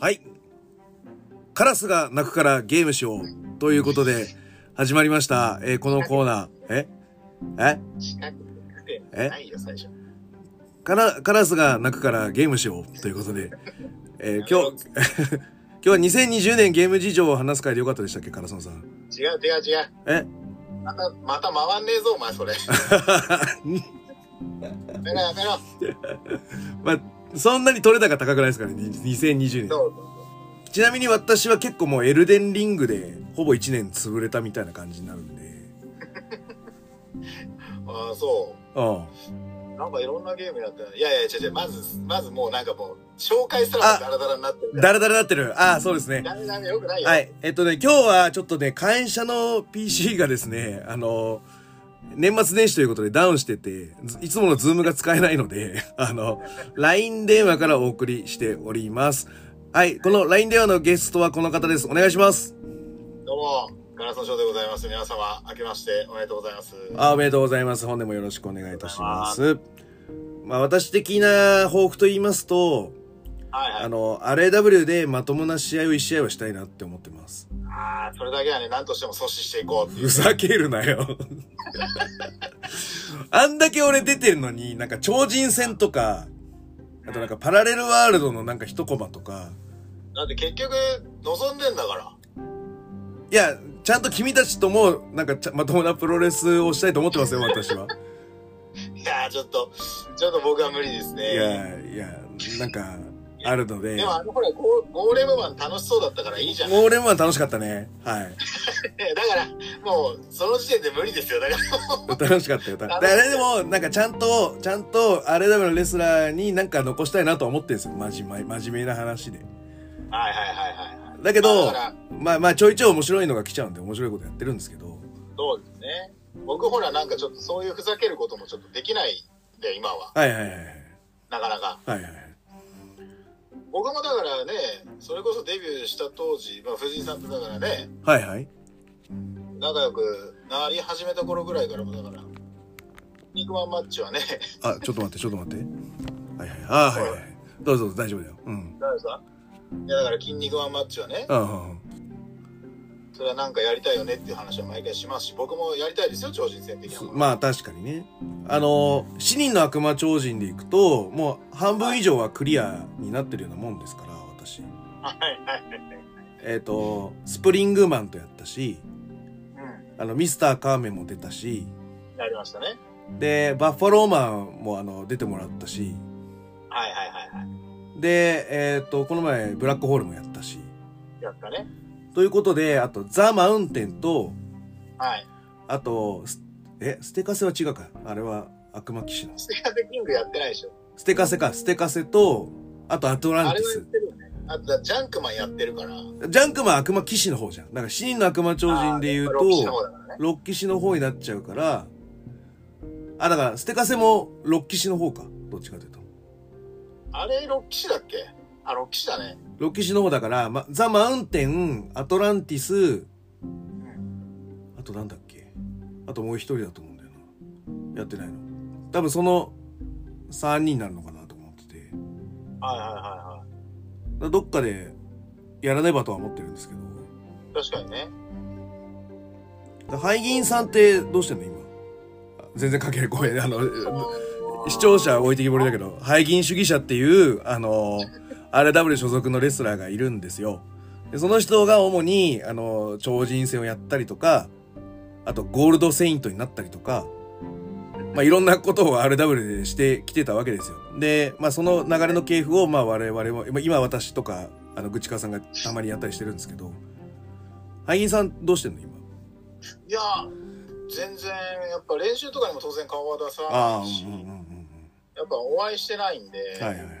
はい。カラスが鳴くからゲームしよう。ということで、始まりました。えーこのコーナー。え？え？え？カラカラスが鳴くからゲームしよう。ということで、えー今日、今日は2020年ゲーム事情を話す会でよかったでしたっけ、カラソンさん。違う違う違う。え？また、また回んねえぞ、お前、それ。やめろやめろ。まあ、そんなに取れ高高くないですからね、2020年。ちなみに私は結構もうエルデンリングでほぼ1年潰れたみたいな感じになるんで。ああ、そうん。う。なんかいろんなゲームやったら。いやいや、違う違う。まず、まずもうなんかもう、紹介すらもダラダラになってるから。だらだらなってる。ああ、そうですね。ダメダメ、よくないよ。はい。えっとね、今日はちょっとね、会社の PC がですね、あの、年末年始ということでダウンしてて、ずいつものズームが使えないので、あの、LINE 電話からお送りしております。はい。この LINE 電話のゲストはこの方です。お願いします。どうも、ガラスのショーでございます。皆様、明けましておめでとうございます。あおめでとうございます。本年もよろしくお願いいたします。まあ、私的な抱負と言いますと、はいはい。あの、RAW でまともな試合を1試合はしたいなって思ってます。ああ、それだけはね、何としても阻止していこうっていう。ふざけるなよ。あんだけ俺出てるのに、なんか超人戦とか、あとなんかパラレルワールドのなんか一コマとか、だって結局、望んでんだから。いや、ちゃんと君たちとも、なんかちゃまともなプロレスをしたいと思ってますよ、私は。いやー、ちょっと、ちょっと僕は無理ですね。いや、いや、なんか、あるのでで、もあのほらゴーゴーレムマン楽しそうだったからいいじゃん。ゴーレムは楽しかったね。はい。だからもうその時点で無理ですよだから楽しかったよ。だあれでも、なんかちゃんと、ちゃんと、あれだのレスラーになんか残したいなとは思ってるんですよ。真面目、真面目な話で。はいはいはいはいだけど、だからまあまあちょいちょい面白いのが来ちゃうんで面白いことやってるんですけど。そうですね僕ほらなんかちょっとそういうふざけることもちょっとできないんで今ははいはいはいはい。なかなかはいはい。僕もだからねそれこそデビューした当時、まあ、藤井さんとだからねはいはい。仲良くなり始めた頃ぐらいからもだから肉マンマッチはねあ、ちょっと待って、ちょっと待って。はいはい。あはいはい。どうぞどうぞ大丈夫だよ。うん。誰ですか？いやだから筋肉マンマッチはねああ、それはなんかやりたいよねっていう話は毎回しますし僕もやりたいですよ超人戦的なものまあ確かにね。あの、死人の悪魔超人でいくと、もう半分以上はクリアになってるようなもんですから、私。はいはいはいえっ、と、スプリングマンとやったし、うん。あの、ミスターカーメンも出たし、やりましたね。で、バッファローマンもあの、出てもらったし、はいはいはいはい。で、えっ、と、この前、ブラックホールもやったし。やったねということで、あと、ザ・マウンテンと、はいあと、スえ、ステカセは違うか。あれは悪魔騎士の。ステカセキングやってないでしょステカセか。ステカセと、あとアトランティスあれはやっ。てるよねあとジャンクマンやってるからジャンクマン悪魔騎士の方じゃん。だから死人の悪魔超人で言うと、ロッキシの方になっちゃうから、あ、だから、ステカセもロッキシの方か。どっちかというと。あれロッキシだっけ？あロッキシだねロッキシの方だから、ま、ザ・マウンテン、アトランティス、うんあとなんだっけ？あともう一人だと思うんだよな。やってないの。多分その3人になるのかなと思ってて。はいはいはいはだからどっかでやらねばとは思ってるんですけど。い確かにねだからハイギンさんってどうしてんの？今。あ全然関係ない。ごめん。あの、視聴者は置いてきぼりだけど、ハイギン主義者っていう、あの、RW 所属のレスラーがいるんですよ。でその人が主に、あの、超人戦をやったりとか、あとゴールドセイントになったりとか、まあ、いろんなことを RW でしてきてたわけですよ。で、まあ、その流れの系譜を、まあ、我々も、今今私とか、あの、ぐちかさんがたまにやったりしてるんですけど、ハイギンさんどうしてんの今？いや全然やっぱ練習とかにも当然顔は出さああ、うんないし、うんうんうんやっぱお会いしてないんで、はいはい。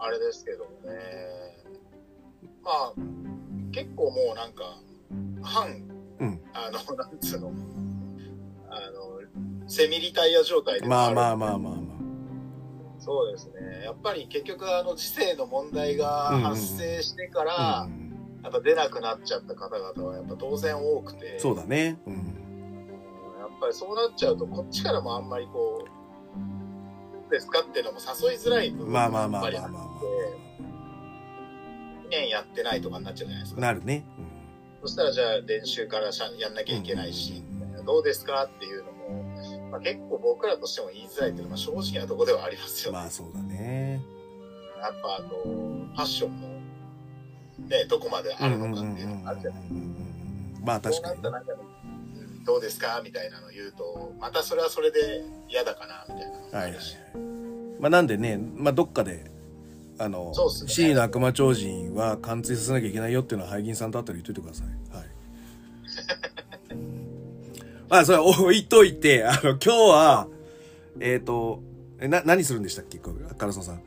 あれですけどもねまあ結構もうなんか反うん。あのなんつうのあのセミリタイヤ状態でまあまああまあまあまそうですねやっぱり結局あの時世の問題が発生してから、あ。うんうんやっぱ出なくなっちゃった方々はやっぱ当然多くてそうだね。うん。やっぱりそうなっちゃうとこっちからもあんまりこうですかっていうのも誘いづらい部分まあまあまあまあやっぱりまあまあって年やってないとかになっちゃうじゃないですか。なるね。そしたらじゃあ練習からしゃやんなきゃいけないし、どうですかっていうのも、まあ、結構僕らとしても言いづらいっていうのは正直なところではありますよね。まあそうだね。やっぱあの、ファッションも、ね、どこまであるのかっていうのがあるじゃないですか。まあ確かにどうですかみたいなの言うと、またそれはそれで嫌だかな、みたいなはいはいはい。まあなんでね、まあどっかで、あのねシリの悪魔超人は貫通させなきゃいけないよっていうのは、ハイギンさんとあったら言っといてください。はい。まあそれは置いといて、あの、今日は、えっ、と、え、な、何するんでしたっけカラソンさん？あ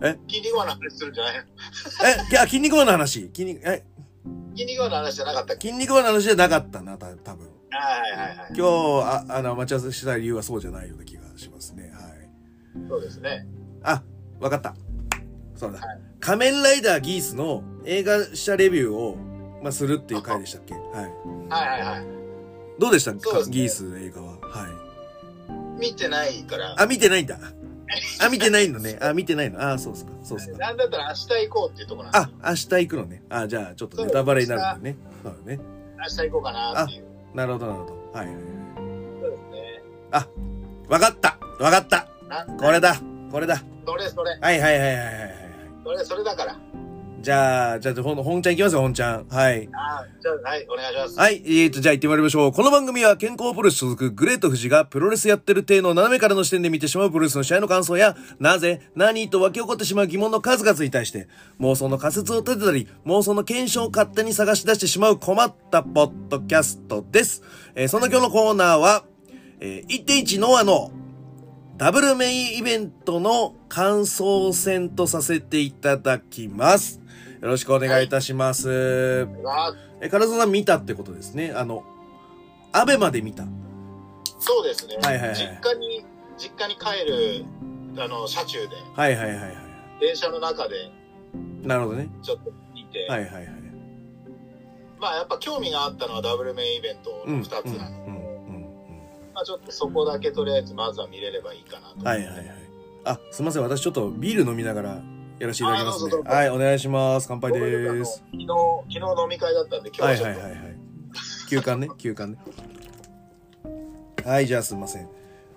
え？の、筋肉マンの話するんじゃないの？え、いや、筋肉マンの話？筋肉、え、筋肉マンの話じゃなかったっけ？筋肉マンの話じゃなかったな、た多分。はいはいはい。今日、あ、あの、待ち合わせした理由はそうじゃないような気がしますね。はい。そうですね。あ、わかった。そうだ。はい仮面ライダーギースの映画写レビューを、まあ、するっていう回でしたっけ？はい。はいはいはい。どうでした？か、そうですねギース映画は。はい。見てないから。あ、見てないんだ。あ、見てないのね。あ、見てないの。あ、そうっすか。そうっすか。なんだったら明日行こうっていうところなんですあ、明日行くのね。あ、じゃあ、ちょっとネタバレになるんだね。そうだね。よ。明日行こうかなっていう。なるほど、なるほど。はいはいはい。そうですね。わかったわかったなこれだこれだそれそれ。はいはいはいはいはいはい。それそれだから。じゃあ、じゃあ、ほん、本ちゃん行きますよ、本ちゃん。はい。ああ、じゃあ、はい、お願いします。はい。えーと、じゃあ行ってまいりましょう。この番組は健康プロレス所属グレート富士がプロレスやってる体の斜めからの視点で見てしまうプロレスの試合の感想や、なぜ、何と湧き起こってしまう疑問の数々に対して、妄想の仮説を立てたり、妄想の検証を勝手に探し出してしまう困ったポッドキャストです。えーそんな今日のコーナーは、えー、1.1ノアのダブルメインイベントの感想戦とさせていただきます。よろしくお願いいたします。あえ、唐沢さん見たってことですね。あの、アベまで見た。そうですね。はいはいはい実家に、実家に帰る、あの、車中で、はいはいはいはい。電車の中で、なるほどね。ちょっと見て、はいはいはい。まあ、やっぱ興味があったのはダブルメインイベントうん。の2つなので、うんうんまあ、ちょっとそこだけとりあえずまずは見れればいいかなと。うん。はいはいはい。あ、すみません。私ちょっどビール飲みながらやらせていただきますねはい、お願いします。乾杯です。昨日、昨日飲み会だったんで、今はい日はちょっと、はいはいはい。休館ね、休館ね。はい、じゃあすみません。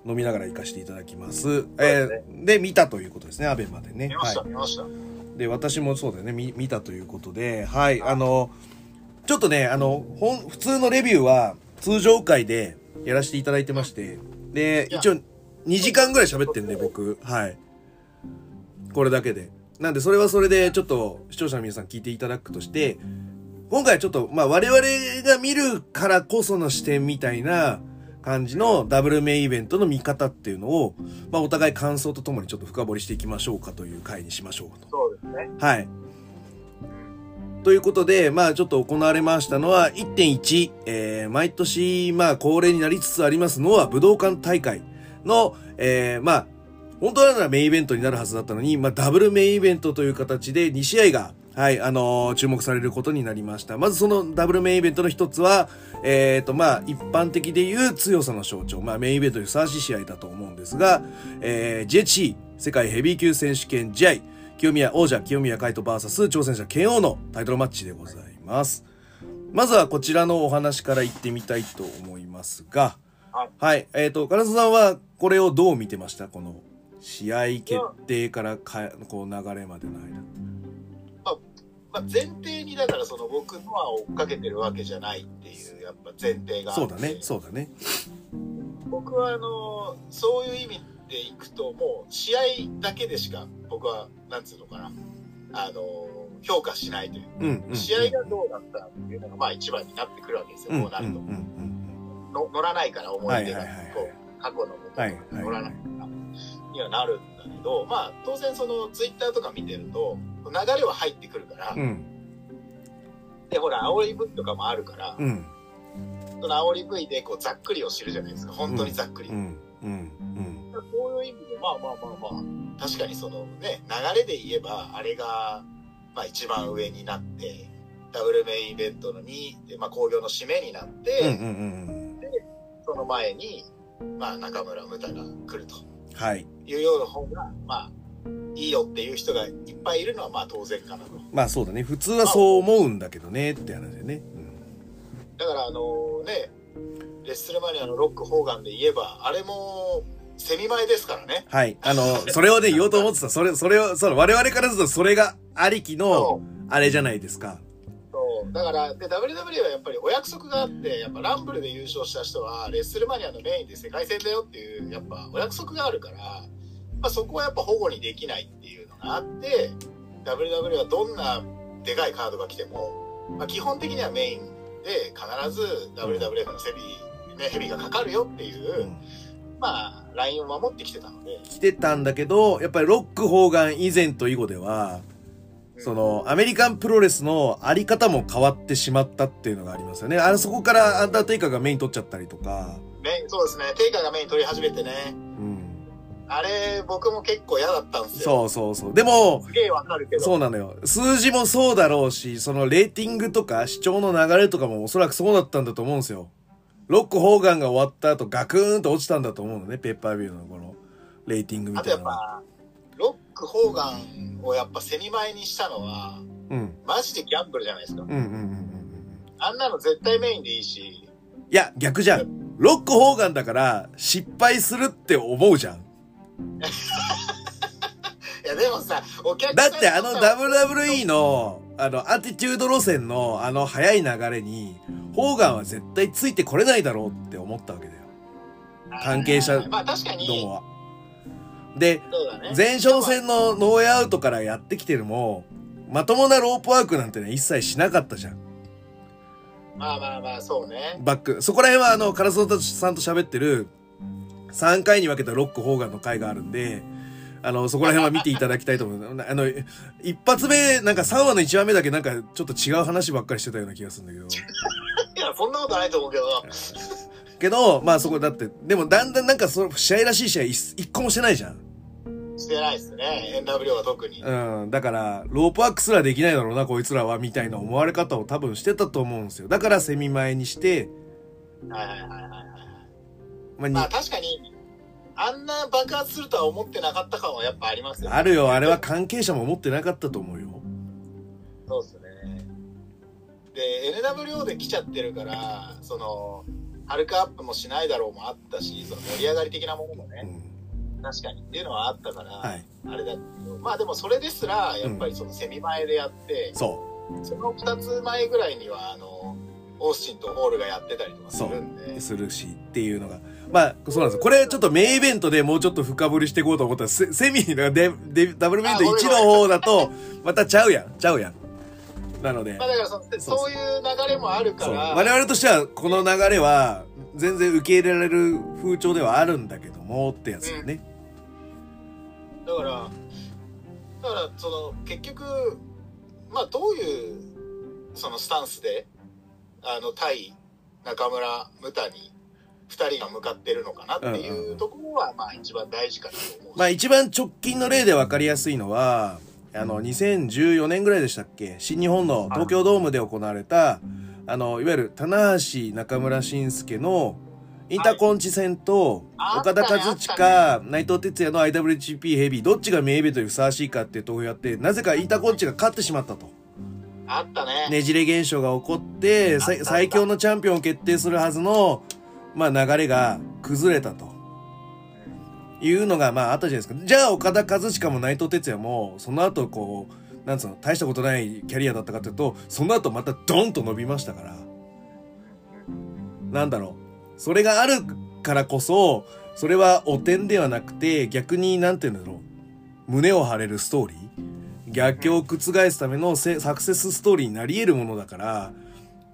飲みながら行かせていただきます。えーで、見たということですね、アベまでね。見ました、はい。見ました。で、私もそうだよね、見見たということで、はい、あの、ちょっとね、あの、本、普通のレビューは通常回でやらせていただいてまして、で、一応2時間ぐらい喋ってんで、僕、はい。これだけで。なんで、それはそれで、ちょっと視聴者の皆さん聞いていただくとして、今回はちょっと、まあ、我々が見るからこその視点みたいな感じのダブルメインイベントの見方っていうのを、まあ、お互い感想とともにちょっと深掘りしていきましょうかという回にしましょうと。そうですね。はい。ということで、まあちょっと行われましたのは1.1、えー、毎年、まあ恒例になりつつありますのは武道館大会の、えー、まあ、本当ならメインイベントになるはずだったのに、まあダブルメインイベントという形で2試合が、はい、あのー注目されることになりました。まずそのダブルメインイベントの一つは、えっ、と、まあ一般的で言う強さの象徴、まあメインイベントにふさわしい試合だと思うんですが、えー、JHC 世界ヘビー級選手権試合、清宮王者清宮海斗 VS 挑戦者剣王のタイトルマッチでございます。まずはこちらのお話から行ってみたいと思いますが、はい。はい、えっ、と、唐沢さんはこれをどう見てました？この試合決定からかこう流れまでの間。まあ、前提にだからその僕のは追っかけてるわけじゃないっていうやっぱ前提がそうだね、そうだね。僕はあのそういう意味でいくともう試合だけでしか僕はなんつうのかな。あの評価しないという。うん、うん。うん。試合がどうだったっていうのがまあ一番になってくるわけですよ、うん、こうなると、うん、うん、の乗らないから思い出が。はいはいはいはい。こう過去のことはいが乗らない。からにはなるんだけどまあ当然そのツイッターとか見てると流れは入ってくるから、うん。うん、でほら煽り V とかもあるから、うん、その煽り V でこうざっくりを知るじゃないですか。本当にざっくり、うん、うん、うん。そういう意味でまあまあまあまあ確かにそのね流れで言えばあれがまあ一番上になってダブルメインイベントの2でまあ興行の締めになって、うん、うん、うん。その前にまあ中村ムタが来るとはい。いうような方がまあいいよっていう人がいっぱいいるのはまあ当然かなと。まあそうだね。普通はそう思うんだけどねって話だよね。だからあのね、レッスルマニアのロック・ホーガンで言えば、あれも、セミ前ですからね。はい。あの、それをね、言おうと思ってた。それ、それを、その、我々からするとそれがありきのそ、あれじゃないですか。そう。だから、で、WWE はやっぱりお約束があって、やっぱランブルで優勝した人は、レッスルマニアのメインで世界戦だよっていう、やっぱお約束があるから、まあ、そこはやっぱ保護にできないっていうのがあって、WWE はどんなでかいカードが来ても、まあ、基本的にはメインで必ず WWF のセビ、ね、ヘビがかかるよっていう、うんまあ、ラインを守ってきてたので、来てたんだけど、やっぱりロック・ホーガン以前と以後では、その、アメリカンプロレスのあり方も変わってしまったっていうのがありますよね。あれ、そこからアンダーテイカーがメイン取っちゃったりとか、メイン、そうですね、テイカーがメイン取り始めてね、うん。あれ、僕も結構嫌だったんですよ。そうそうそう。でも、すげえわかるけど。そうなのよ。数字もそうだろうし、そのレーティングとか視聴の流れとかもおそらくそうだったんだと思うんですよ。ロック・ホーガンが終わった後ガクーンと落ちたんだと思うのね、ペッパービューのこのレーティングみあとたいなのは。やっぱ、ク・ホーガンをやっぱセミ前にしたのは、うん。マジでギャンブルじゃないですか。うんうんうん。あんなの絶対メインでいいし、いや、逆じゃん。ロック・ホーガンだから失敗するって思うじゃん。いやでもさ、お客さんだってあの WWE の、あの、アティチュード路線のあの速い流れに、ホーガンは絶対ついてこれないだろうって思ったわけだよ。関係者まあ確かに、どうもは。で、そうだね。前哨戦のノーアウトからやってきてるも、まともなロープワークなんてね、一切しなかったじゃん。まあまあまあ、そうね。バック。そこら辺はあの、カラスノさんと喋ってる、3回に分けたロック・ホーガンの回があるんで、あの、そこら辺は見ていただきたいと思う。あの、一発目、なんか3話の1話目だけなんかちょっと違う話ばっかりしてたような気がするんだけど。いや、そんなことないと思うけど。けど、まあそこだって、でもだんだんなんかその試合らしい試合一一個もしてないじゃん。してないっすね。NW は特に。うん。だから、ロープワークすらできないだろうな、こいつらは、みたいな思われ方を多分してたと思うんですよ。だからセミ前にして、はいはいはいはいはい。まあ、にまあ確かに、あんな爆発するとは思ってなかった感はやっぱありますよね。あるよ、あれは関係者も思ってなかったと思うよ。そうですね。で、NWO で来ちゃってるから、その、ハルクアップもしないだろうもあったし、その盛り上がり的なものもね、うん。確かにっていうのはあったから、はい。あれだけど、まあでもそれですら、やっぱりそのセミ前でやって、そその2つ前ぐらいには、あの、オースティンとホールがやってたりとかするんでう。、するし、っていうのが。まあ、そうなんですよ。これちょっとメインイベントでもうちょっと深掘りしていこうと思ったら、セセミので、で、ダブルメイント1の方だと、またちゃうやん。ちゃうやん。なのでまあ、だからそのそういう流れもあるから、我々としてはこの流れは全然受け入れられる風潮ではあるんだけどもってやつよね。だから、だから、その、結局、まあ、どういう、そのスタンスで、あの、対中村、ムタに、二人が向かってるのかなっていううんところは、まあ、一番大事かなと思う。し。まあ一番直近の例で分かりやすいのは、あの、2014年ぐらいでしたっけ？新日本の東京ドームで行われた、あの、いわゆる棚橋中村慎介のインターコンチ戦と、はい岡田和親、内藤哲也の IWGP ヘビー、どっちがメインイベントにふさわしいかっていう投票やって、なぜかインターコンチが勝ってしまったと。あったね。ねじれ現象が起こって、さ最強のチャンピオンを決定するはずの、まあ流れが崩れたと。いうのが、まああったじゃないですか。じゃあ岡田和親も内藤哲也も、その後こう、なんつうの、大したことないキャリアだったかというと、その後またドンと伸びましたから。なんだろう。それがあるからこそ、それは汚点ではなくて、逆になんて言うんだろう。胸を張れるストーリー逆境を覆すためのせサクセスストーリーになり得るものだから、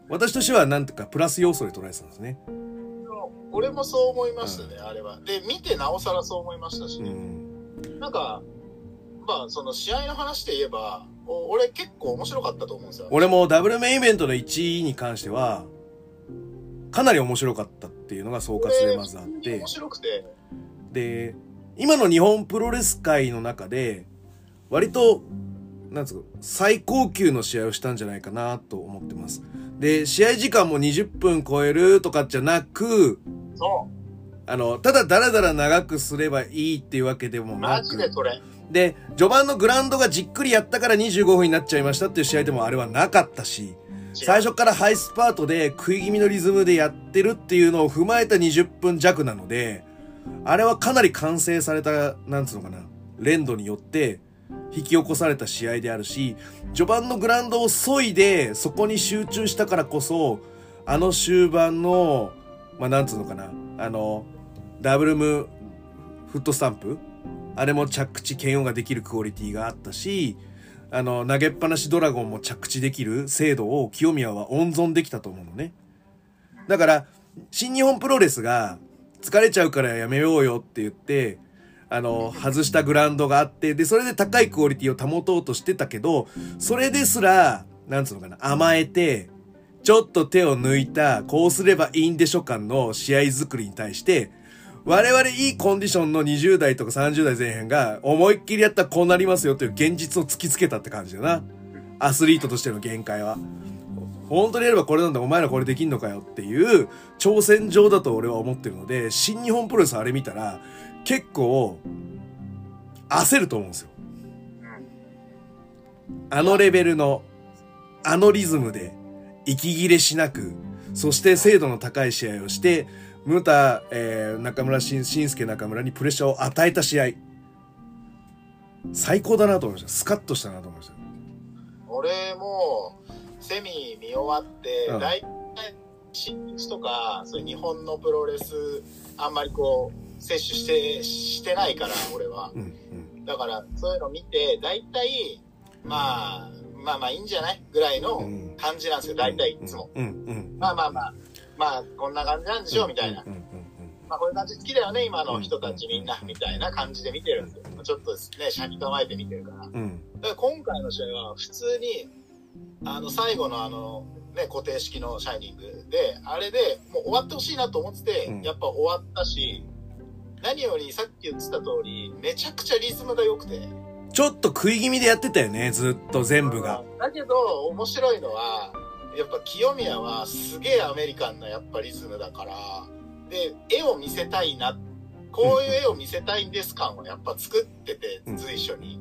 私としてはなんていうかプラス要素で捉えてたんですね。俺もそう思いましたね、あれは。で、見てなおさらそう思いましたし、うん。なんか、まあ、その試合の話で言えば、お俺結構面白かったと思うんですよ。俺もダブルメインイベントの1位に関しては、かなり面白かったっていうのが総括でまずあって面。白くて、で、今の日本プロレス界の中で、割と、なんつうか、最高級の試合をしたんじゃないかなと思ってます。で、試合時間も20分超えるとかじゃなく、そあの、ただダラダラ長くすればいいっていうわけでもなマジでく、それ。で、序盤のグラウンドがじっくりやったから25分になっちゃいましたっていう試合でもあれはなかったし、最初からハイスパートで食い気味のリズムでやってるっていうのを踏まえた20分弱なので、あれはかなり完成された、なんつうのかな、連動によって引き起こされた試合であるし、序盤のグラウンドを削いでそこに集中したからこそ、あの終盤の、まあ、なんつうのかな、あの、ダブルムフットスタンプあれも着地、剣音ができるクオリティがあったし、あの、投げっぱなしドラゴンも着地できる精度を清宮は温存できたと思うのね。だから、新日本プロレスが疲れちゃうからやめようよって言って、あの、外したグラウンドがあって、で、それで高いクオリティを保とうとしてたけど、それですら、なんつうのかな、甘えて、ちょっと手を抜いた、こうすればいいんでしょ感の試合作りに対して、我々いいコンディションの20代とか30代前半が思いっきりやったらこうなりますよという現実を突きつけたって感じだな。アスリートとしての限界は。本当にやればこれなんだ、お前らこれできんのかよっていう挑戦状だと俺は思ってるので、新日本プロレスあれ見たら結構焦ると思うんですよ。あのレベルの、あのリズムで息切れしなく、そして精度の高い試合をして、ムタ、えー、中村しん、しんすけ中村にプレッシャーを与えた試合。最高だなと思いました。スカッとしたなと思いました。俺も、セミ見終わって、うん大体、新日とか、そういう日本のプロレス、あんまりこう、摂取して、してないから、俺は。うん、うん。だから、そういうの見て、大体、まあ、まあまあいいんじゃない？ぐらいのうん感じなんですよ、大体いつも。うん、うん。まあまあまあ、まあ、こんな感じなんでしょう、みたいなまあ、こういう感じ好きだよね、今の人たちみんな、みたいな感じで見てるんですよ。ちょっとね、車に構えて見てるから。から今回の試合は普通にあの最後のあの、ね、固定式のシャイニングであれでもう終わってほしいなと思ってて、うんやっぱ終わったし何よりさっき言ってた通りめちゃくちゃリズムが良くてちょっと食い気味でやってたよね、ずっと全部が。だけど面白いのはやっぱ清宮はすげえアメリカンなやっぱリズムだからで絵を見せたいなこういう絵を見せたいんです感をやっぱ作っててうん随所に。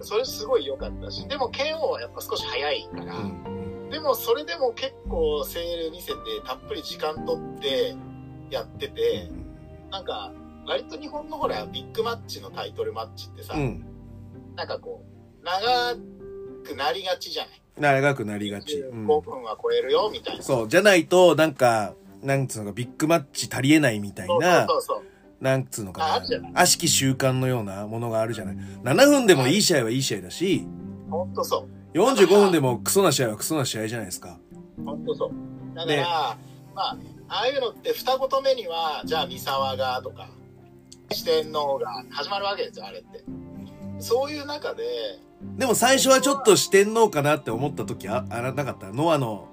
それすごい良かったし、でも剣王はやっぱ少し早いから、うん。でもそれでも結構セール見せて、たっぷり時間取ってやってて、なんか、割と日本のほら、ビッグマッチのタイトルマッチってさ、うん。なんかこう、長くなりがちじゃない？長くなりがち。うん5分は超えるよ、みたいな。そう。じゃないと、なんか、なんつうのか、ビッグマッチ足りえないみたいそうな、そうそうなんつうのあかなな。悪しき習慣のようなものがあるじゃない。7分でもいい試合はいい試合だし。ほんとそう。45分でもクソな試合はクソな試合じゃないですか。ほんとそう。だから、まあ、ああいうのって二言目には、じゃあ三沢がとか、四天王が始まるわけですよ、あれって。そういう中で、でも最初はちょっと四天王かなって思った時あ、あらなかった？ノアの、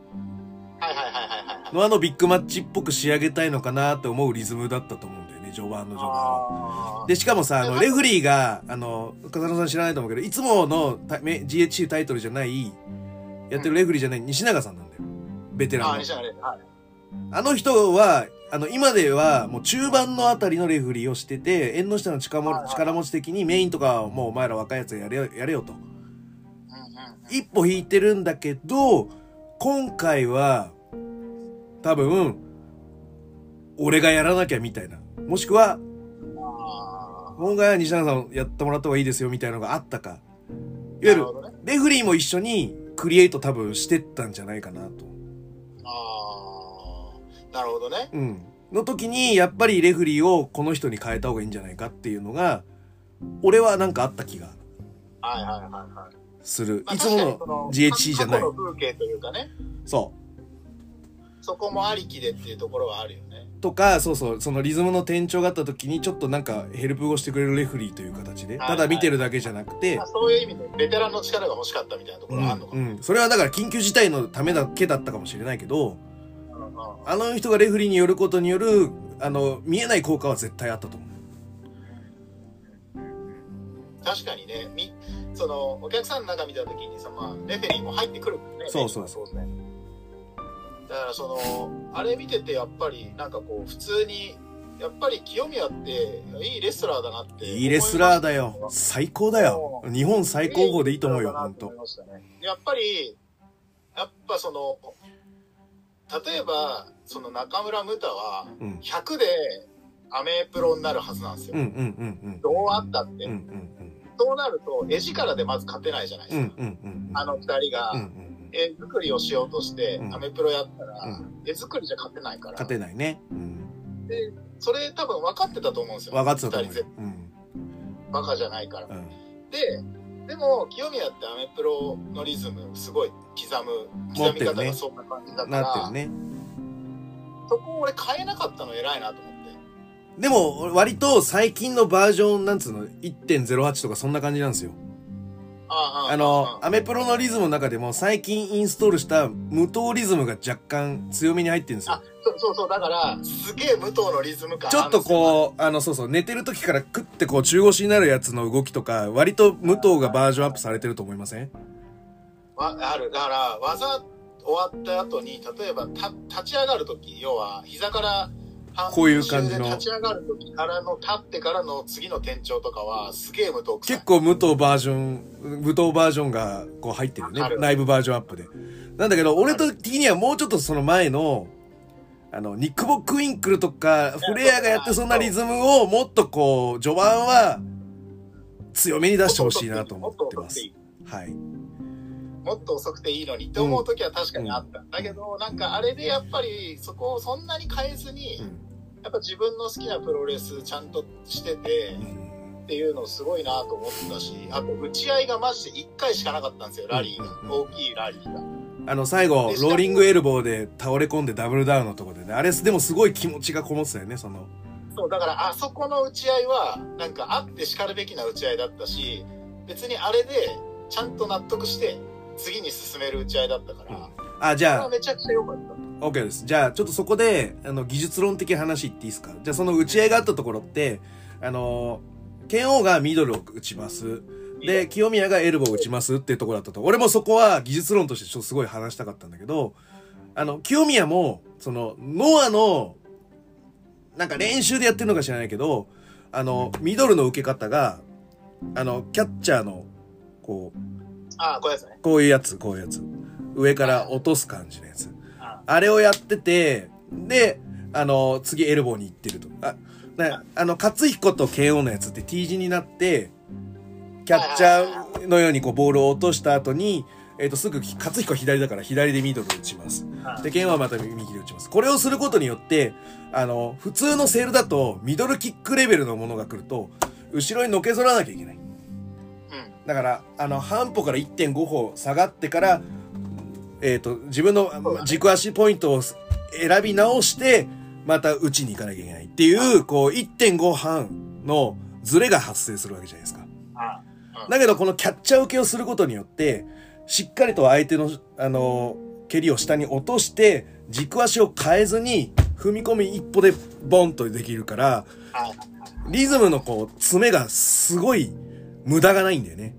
はいはいはいはい。ノアのビッグマッチっぽく仕上げたいのかなって思うリズムだったと思うんだよね、序盤の序盤は。で、しかもさ、あの、レフリーが、あの、風野さん知らないと思うけど、いつもの GHC タイトルじゃない、やってるレフリーじゃない西永さんなんだよ。ベテランのあー、。西永廉はい。あの人は、あの、今ではもう中盤のあたりのレフリーをしてて、縁の下の力も力持ち的にメインとかはもうお前ら若いやつやれよ、やれよと。一歩引いてるんだけど、今回は、多分、俺がやらなきゃみたいな。もしくは、あ今回は西永さんやってもらった方がいいですよみたいなのがあったか。いわーゆる。レフリーも一緒にクリエイト多分してったんじゃないかなと。ああ、なるほどね。うん。の時に、やっぱりレフリーをこの人に変えた方がいいんじゃないかっていうのが、俺はなんかあった気がはいはいはいはい。する。まあいつもの GHC じゃない過去。の風景というかね、そそこもありきでっていうところはあるよね。う。とか、そうそう、そのリズムの転調があった時に、ちょっとなんかヘルプをしてくれるレフリーという形で、はいただ見てるだけじゃなくてまあ、、そういう意味でベテランの力が欲しかったみたいなところはあるのかも。うん、うん。それはだから緊急事態のためだけだったかもしれないけど、あの人がレフリーによることによる、あの、見えない効果は絶対あったと思う。確かにね、みそのお客さんの中見たときにその、まあ、レフェリーも入ってくるもんね。そうそうそうだからそのあれ見ててやっぱりなんかこう普通にやっぱり清宮っていいレスラーだなっていいレスラーだよ。最高だよ。日本最高峰でいいと思うよ、ほんと。やっぱり、やっぱその、例えば、その中村ムタはうん。100でアメプロになるはずなんですよ。うんうんうんうん。どうあったって。うんうんそうなると、絵力でまず勝てないじゃないでうん。うすか。んうんうん。あの二人がうんうん。絵作りをしようとしてう、んアメプロやったら、うん絵作りじゃ勝てないから。勝てないね。うん。それ多分分かってたと思うんですよ。分かってたと思うよ二人。うん。バカじゃないから。うん。で、でも、清宮ってアメプロのリズム、すごい刻む、刻み方がそんな感じだから、なってるね。そこを俺変えなかったの偉いなと思って。でも、割と最近のバージョン、なんつうの、1.08とかそんな感じなんですよ。あの、アメプロのリズムの中でも最近インストールした無糖リズムが若干強めに入ってるんですよあ。そうそうそう、だから、すげえ武藤のリズム感ちょっとう、こう、あの、そうそう、寝てる時からクッてこう中腰になるやつの動きとか、割と武藤がバージョンアップされてると思いません？わある。だから、技終わった後に、例えば、た立ち上がる時要は、膝から、半こういう感じの。で立ち上がる時からの、立ってからの次の転調とかは、すげえ武藤臭い。結構武藤バージョン、武藤バージョンがこう入ってるよね内部バージョンアップで。なんだけど、俺と的にはもうちょっとその前の、あの、ニックボックウィンクルとか、フレアがやってそんなリズムをもっとこう、序盤は強めに出してほしいなと思ってます。はい。もっと遅くていいのにって思う時は確かにあった。だけど、なんかあれでやっぱりそこをそんなに変えずに、やっぱ自分の好きなプロレスちゃんとしててっていうのすごいなと思ったし、あと打ち合いがマジで1回しかなかったんですよ、ラリーうんが。大きいラリーが。あの、最後、ローリングエルボーで倒れ込んでダブルダウンのところでね、あれでもすごい気持ちがこもってたよね、その。そう、だからあそこの打ち合いは、なんかあって叱るべきな打ち合いだったし、別にあれでちゃんと納得して次に進める打ち合いだったから、あ、じゃあめちゃくちゃ良かった。OK です。じゃあ、ちょっとそこで、あの、技術論的な話言っていいですか？じゃあ、その打ち合いがあったところって、あの、剣王がミドルを打ちます。で、清宮がエルボーを打ちますっていうところだったと。俺もそこは技術論としてちょっとすごい話したかったんだけど、あの、清宮も、その、ノアの、なんか練習でやってるのか知らないけど、あの、ミドルの受け方が、あの、キャッチャーの、こう、ああ、こういうやつね。こういうやつ、こういうやつ。上から落とす感じのやつ。ああれをやってて、で、あの、次エルボーに行ってると。あ、なあの、勝彦と KO のやつって T 字になって、キャッチャーのようにこうボールを落とした後に、えっ、と、すぐ、勝彦左だから左でミドル打ちます。あで、剣はまた右で打ちます。これをすることによって、あの、普通のセールだと、ミドルキックレベルのものが来ると、後ろにのけぞらなきゃいけない。うん。だから、あの、半歩から1.5歩下がってから、えっ、と、自分の軸足ポイントを選び直して、また打ちに行かなきゃいけないっていう、こう、1.5半のズレが発生するわけじゃないですか。あだけど、このキャッチャー受けをすることによって、しっかりと相手の、あの、蹴りを下に落として、軸足を変えずに、踏み込み一歩でボンとできるから、あリズムのこう、詰めがすごい無駄がないんだよね。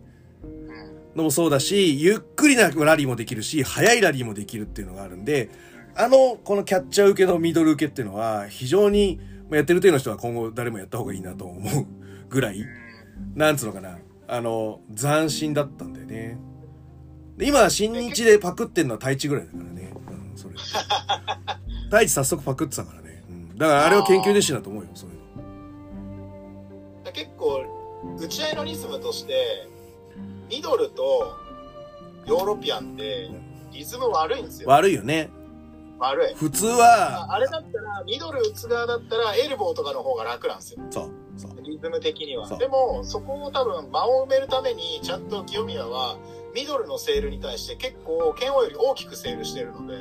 うん。のもそうだし、ゆっくりなラリーもできるし、速いラリーもできるっていうのがあるんで、あの、このキャッチャー受けのミドル受けっていうのは、非常に、まあやってる程度の人は今後誰もやった方がいいなと思うぐらい、なんつうのかな、あの、斬新だったんだよね。で、今、新日でパクってんのは太一ぐらいだからね。うん、それ。太一早速パクってたからね。うん。だからあれは研究熱心だと思うよ、そういうの。結構打ち合いのリズムとしてミドルとヨーロピアンってリズム悪いんですよ悪いよね。悪い普通は、あれだったらミドル打つ側だったらエルボーとかの方が楽なんですよそう、そう。リズム的にはでもそこを多分間を埋めるためにちゃんと清宮はミドルのセールに対して結構剣王より大きくセールしてるので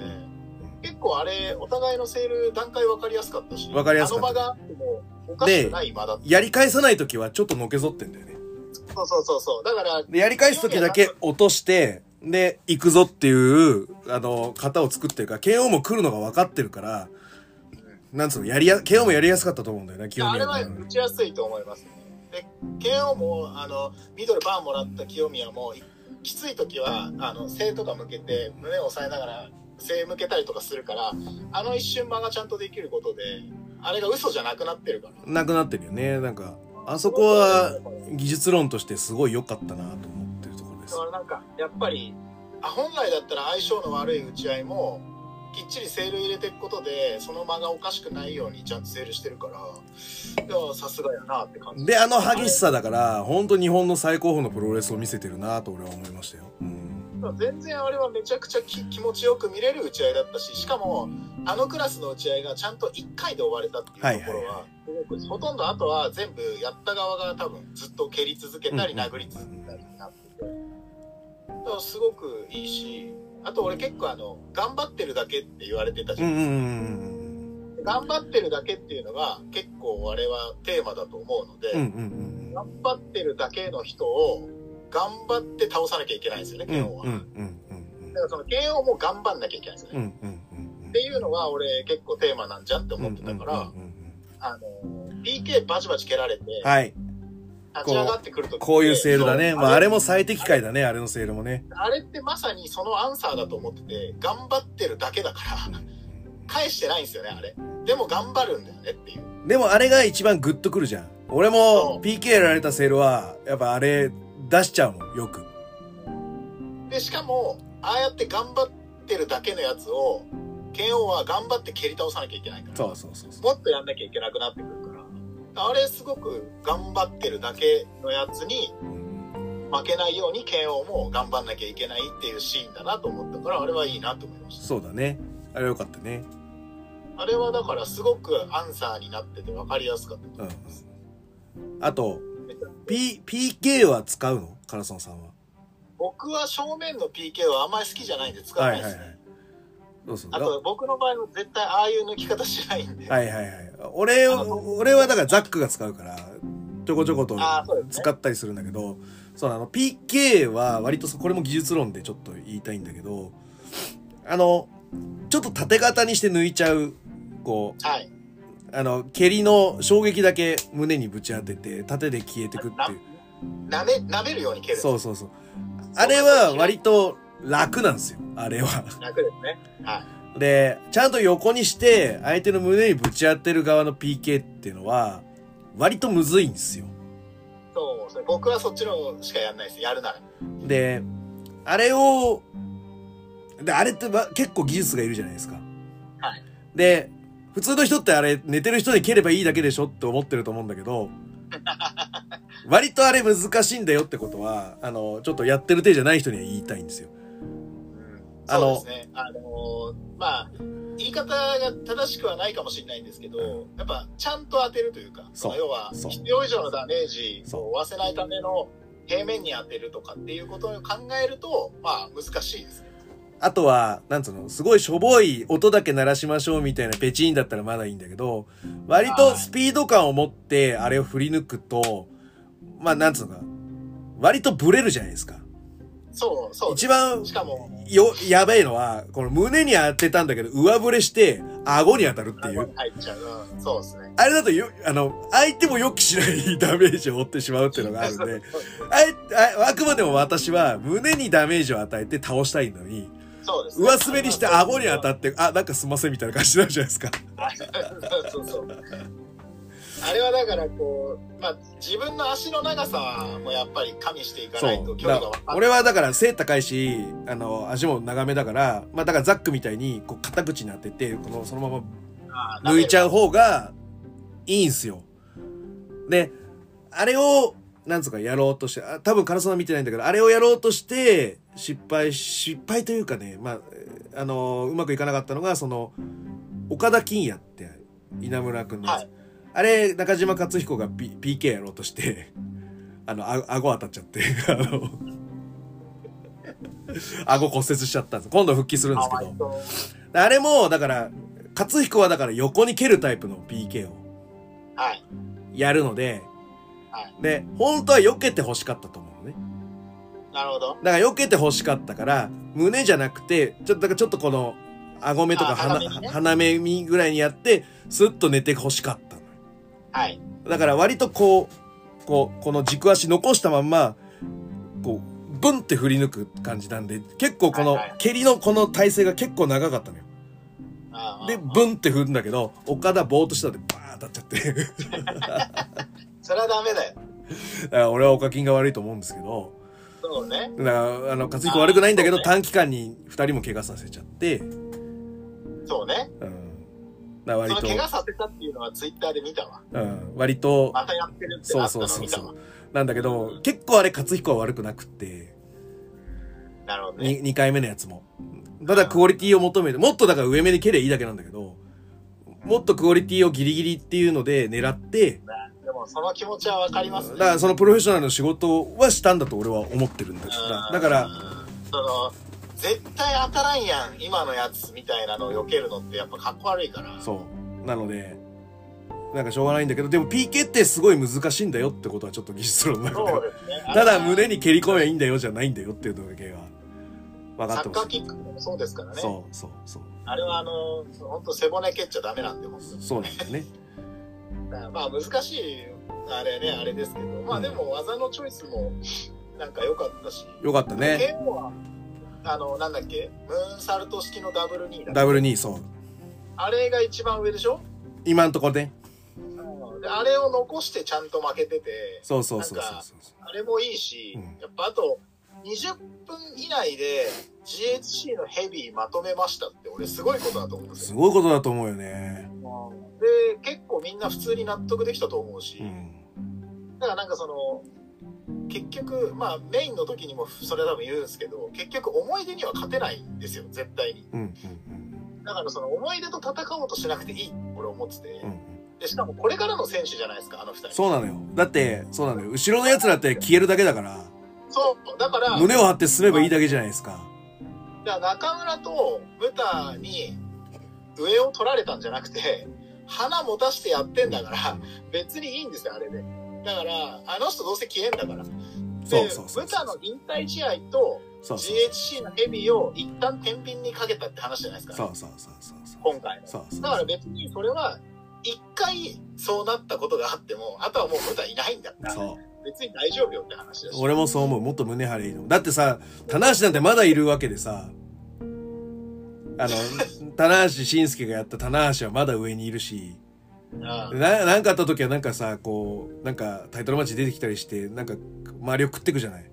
結構あれお互いのセール段階分かりやすかったし分かりやすかったあの間があってもおかしくない間だったやり返さないときはちょっとのけぞってんだよね。そうそうそうそうだからで、やり返すときだけ落として、で、行くぞっていう、あの、型を作ってるから、KO も来るのが分かってるから、なんつうの、やりや、KO もやりやすかったと思うんだよね、清あれは打ちやすいと思いますね。で、KO も、あの、ミドルバーンもらった清宮も、きつい時は、あの、背とか向けて、胸を押さえながら、背向けたりとかするから、あの一瞬間がちゃんとできることで、あれが嘘じゃなくなってるから。なくなってるよね。なんか、あそこは技術論としてすごい良かったなと思ってるところですだか。らなんか、やっぱり、あ本来だったら相性の悪い打ち合いも、きっちりセール入れていくことで、その間がおかしくないようにちゃんとセールしてるから、さすがやなって感じ。で、あの激しさだから、本当日本の最高峰のプロレスを見せてるなと俺は思いましたよ。うん。全然あれはめちゃくちゃき気持ちよく見れる打ち合いだったし、しかも、あのクラスの打ち合いがちゃんと1回で終われたっていうところは、はいはいすごくほとんどあとは全部やった側が多分ずっと蹴り続けたりうん殴り続けたりになってて、だからすごくいいし、あと俺結構あの、頑張ってるだけって言われてたじゃん。うんうんうん頑張ってるだけっていうのが結構あれはテーマだと思うので、頑張ってるだけの人を頑張って倒さなきゃいけないんですよね、KO は。だからその KO も頑張んなきゃいけないんですよね。っていうのが俺結構テーマなんじゃんって思ってたから、あの、PK バチバチ蹴られて、はい。立ち上がってくるとこういうセールだね。まあ、あれも最適解だね、あれのセールもね。あれってまさにそのアンサーだと思ってて、頑張ってるだけだから、返してないんですよね、あれ。でも頑張るんだよねっていう。でもあれが一番グッとくるじゃん。俺も PK やられたセールは、やっぱあれ出しちゃうもん、よく。で、しかも、ああやって頑張ってるだけのやつを、KO は頑張って蹴り倒さなきゃいけないから。そうそうそうそう。もっとやんなきゃいけなくなってくるから。あれすごく頑張ってるだけのやつにうん負けないように KO も頑張んなきゃいけないっていうシーンだなと思ったから、あれはいいなと思いました。そうだね。あれよかったね。あれはだからすごくアンサーになってて分かりやすかったとうん思います。。あと、P、PK は使うの？カラソンさんは。僕は正面の PK はあんまり好きじゃないんで使わないですね。はいはいはい。どうするあと僕の場合は絶対ああいう抜き方しないんで。はいはいはい。俺、俺はだからザックが使うから、ちょこちょこと使ったりするんだけど、そうあの、PK は割とそこれも技術論でちょっと言いたいんだけど、あの、ちょっと縦型にして抜いちゃう、こう、はい。あの、蹴りの衝撃だけ胸にぶち当てて、縦で消えてくっていう。なめ、舐めるように蹴る。そうそうそう。あれは割と楽なんですよ。あれは。楽ですね。はい。で、ちゃんと横にして、相手の胸にぶち当てる側の PK っていうのは、割とむずいんですよ。そうですね。僕はそっちのしかやんないです。やるなら。で、あれを、で、あれってば結構技術がいるじゃないですか。はい。で、普通の人ってあれ、寝てる人に蹴ればいいだけでしょって思ってると思うんだけど、割とあれ難しいんだよってことは、あの、ちょっとやってる手じゃない人には言いたいんですよ。あのそうですね。あのーまあ、言い方が正しくはないかもしれないんですけど、やっぱちゃんと当てるというか、そうの要は必要以上のダメージを負わせないための平面に当てるとかっていうことを考えると、まあ難しいですね。あとは、なんつうの、すごいしょぼい音だけ鳴らしましょうみたいなペチンだったらまだいいんだけど、割とスピード感を持ってあれを振り抜くと、まあなんつうのか、割とブレるじゃないですか。そう、そう。一番しかも、よ、やべえのは、この胸に当てたんだけど、上振れして、顎に当たるってい顎う。に入っちゃう。うん、そうですね。あれだとよ、あの、相手も予期しないダメージを負ってしまうっていうのがあるんで、あえああくまでも私は胸にダメージを与えて倒したいのに、そうですね。上滑りして顎に当たって、あ、なんかすんませんみたいな感じになるじゃないですか。そうそう。あれはだからこう、まあ自分の足の長さもやっぱり加味していかそないとう。距離が俺はだから背高いし、あの、足も長めだから、まあだからザックみたいに、こう、肩口に当てて、この、そのまま抜いちゃう方がいいんすよ。で、あれを、なんつうかやろうとして、あ多分カラソナ見てないんだけど、あれをやろうとして、失敗、失敗というかね、まあ、えーあのーうまくいかなかったのが、その、岡田金也って、稲村くんの。はいあれ、中島克彦が、P、PK やろうとして、あの、あ顎当たっちゃって、あの、顎骨折しちゃったんです。今度復帰するんですけど。あれも、だから、勝彦はだから横に蹴るタイプの PK をはい。やるので、はい。で、本当は避けて欲しかったと思うのね。なるほど。だから避けて欲しかったから、胸じゃなくて、ちょっと、だからちょっとこの、顎目とかあ鼻鼻目にね鼻目ぐらいにやって、スッと寝て欲しかった。はい。だから割とこう、こう、この軸足残したまんま、こう、ブンって振り抜く感じなんで、結構この蹴りのこの体勢が結構長かったのよ。で、ブンって振るんだけど、岡田ぼーっとしたので、バ当たっちゃって。それはダメだよ。だから俺はお課金が悪いと思うんですけど、そうね。だから、あの、勝彦悪くないんだけど、ね短期間に二人も怪我させちゃって、そうね。うん。だから割と、その怪我させたっていうのはツイッターで見たわ。うん、割と、またやってるってそうそうそうそう。。なんだけど、結構あれ、勝彦は悪くなくって、なるほどね。に二回目のやつも。ただクオリティを求めて、もっとだから上目で蹴ればいいだけなんだけど、もっとクオリティをギリギリっていうので狙って、でもその気持ちはわかりますね。だからそのプロフェッショナルの仕事はしたんだと俺は思ってるんだから、だから、うん、その、絶対当たらんやん、今のやつみたいなのを避けるのってやっぱかっこ悪いから。そう。なので、なんかしょうがないんだけど、でも PK ってすごい難しいんだよってことはちょっと技術論の中では。そうですね。ただ胸にに蹴り込めばいいんだよじゃないんだよっていうのだけは分かサッカー。キックもそうですからね。そうそうそう。あれはあの、本当背骨蹴っちゃダメなんで、本当に。そうなんだよね。だからまあ難しい、あれね、あれですけど、まあでも技のチョイスもなんか良かったし。よかったね。あの、なんだっけ、ムーンサルト式のダブル2だダブル2、そう。あれが一番上でしょ？今んとこね。であれを残してちゃんと負けてて、そうそうそうそう。あれもいいし、うんやっぱあと20分以内で GHC のヘビーまとめましたって俺すごいことだと思うんですよ。すごいことだと思うよね。で、結構みんな普通に納得できたと思うし、うん。だからなんかその、結局、まあメインの時にもそれ多分言うんですけど、結局思い出には勝てないんですよ、絶対に。うんうんだからその思い出と戦おうとしなくていい、俺思ってて。うんうん。で、しかもこれからの選手じゃないですか、あの二人。そうなのよ。だって、そうなのよ。後ろの奴らって消えるだけだから、そう、だから、胸を張って進めばいいだけじゃないですか。だから中村とムタに上を取られたんじゃなくて、花持たしてやってんだから、別にいいんですよ、あれで。だから、あの人どうせ消えんだから。で、そうそうそうムタの引退試合と。GHC のヘビーを一旦天秤にかけたって話じゃないですか。そうそうそうそう。今回の。そうそう。だから別にそれは、一回そうなったことがあっても、あとはもうムタいないんだから、そう。別に大丈夫よって話だし。俺もそう思う。もっと胸張れいいの。だってさ、棚橋なんてまだいるわけでさ、あの、棚橋慎介がやった棚橋はまだ上にいるし、うんな、なんかあった時はなんかさ、こう、なんかタイトルマッチ出てきたりして、なんか周りを食ってくじゃない？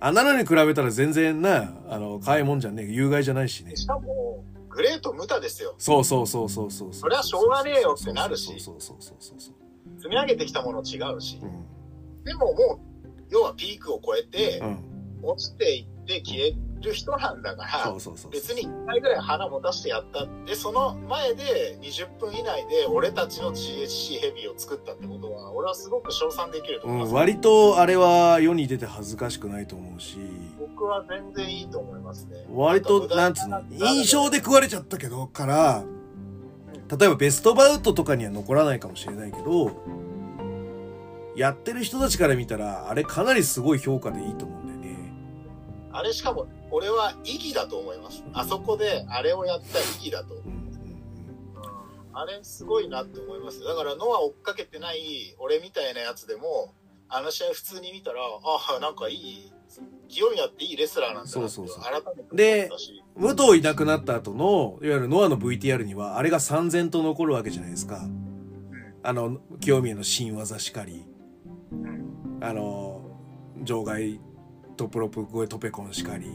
あんなのに比べたら全然な、あの、可愛いもんじゃねえ。有害じゃないしねし。かも、グレートムタですよ。そうそうそうそうそう。それはしょうがねえよってなるしそうそうそうそうそう。積み上げてきたもの違うしう。ん。でももう、要はピークを超えてう、ん。落ちていって消える人なんだから。別に1回ぐらい花持たしてやったって、その前で20分以内で俺たちの GHC ヘビーを作ったってことは、俺はすごく称賛できるとうん、思います。割とあれは世に出て恥ずかしくないと思うし、僕は全然いいと思いますね。割と、なんつうの、印象で食われちゃったけど、から、例えばベストバウトとかには残らないかもしれないけど、やってる人たちから見たら、あれかなりすごい評価でいいと思う。あれしかも、俺は意義だと思います。あそこであれをやった意義だと。思う。あれすごいなって思います。だからノア追っかけてない俺みたいなやつでもあの試合普通に見たらああなんかいい清宮っていいレスラーなんだそうそうそう。改めて思で武藤いなくなった後の、いわゆるノアの VTR には、あれが三千と残るわけじゃないですか。あの、清宮の新技しかり、うん。あの、場外トプロップ越えトペコンしかり、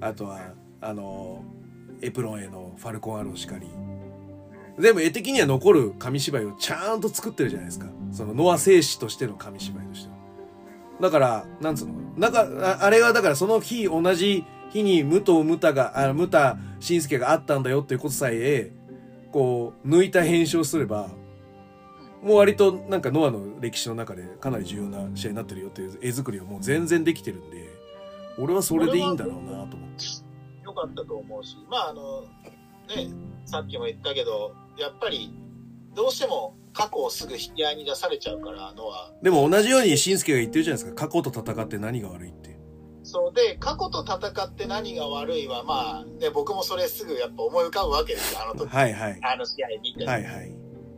あとは、あの、エプロンへのファルコンアローしかり。全部絵的には残る紙芝居をちゃんと作ってるじゃないですか。そのノア聖史としての紙芝居として。だから、なんつうの？なんか、ああれはだからその日、同じ日に武藤ムタが、あ、ムタ慎介があったんだよっていうことさえ、こう、抜いた編集をすれば、もう割となんかノアの歴史の中でかなり重要な試合になってるよっていう絵作りはもう全然できてるんで、俺はそれでいいんだろうなと思って。よかったと思うしまああのねさっきも言ったけどやっぱりどうしても過去をすぐ引き合いに出されちゃうからノアでも同じように慎介が言ってるじゃないですか。過去と戦って何が悪いって。そうで過去と戦って何が悪いはまあね僕もそれすぐやっぱ思い浮かぶわけですよあの時はいはい。あの試合見て、はいはい。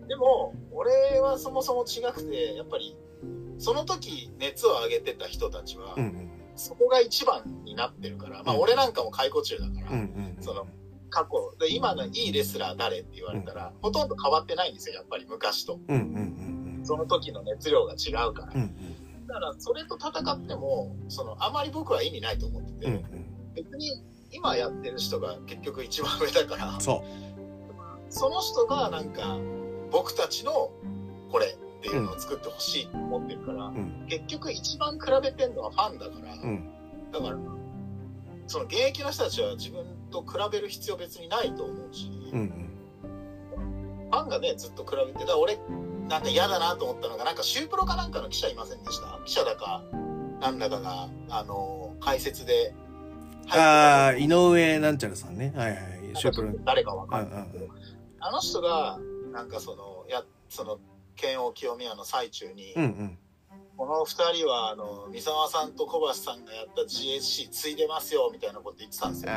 でも俺はそもそも違くてやっぱりその時熱を上げてた人たちは、うんうん。そこが一番になってるからまあうん俺なんかも解雇中だから。その過去、で今のいいレスラー誰って言われたら、ほとんど変わってないんですよ、やっぱり昔と。その時の熱量が違うから。うんうんだから、それと戦っても、その、あまり僕は意味ないと思ってて、うんうん別に今やってる人が結局一番上だから、そその人がなんか、僕たちのこれっていうのを作ってほしいと思ってるから、ううん。結局一番比べてんのはファンだから、うん。だから、その現役の人たちは自分と比べる必要別にないと思うし、うんうん。ファンがね、ずっと比べて、だから俺、なんか嫌だなと思ったのが、なんかシュープロかなんかの記者いませんでした？記者だか、なんだかが、あの、解説で。ああ井上なんちゃらさんね。はいはい。シュープロ。うん誰かわうんかんないあの人が、なんかその、や、その、剣王清宮の最中に、うんうん。この二人は、あの、三沢さんと小橋さんがやった GHC 継いでますよ、みたいなこと言ってたんですよ。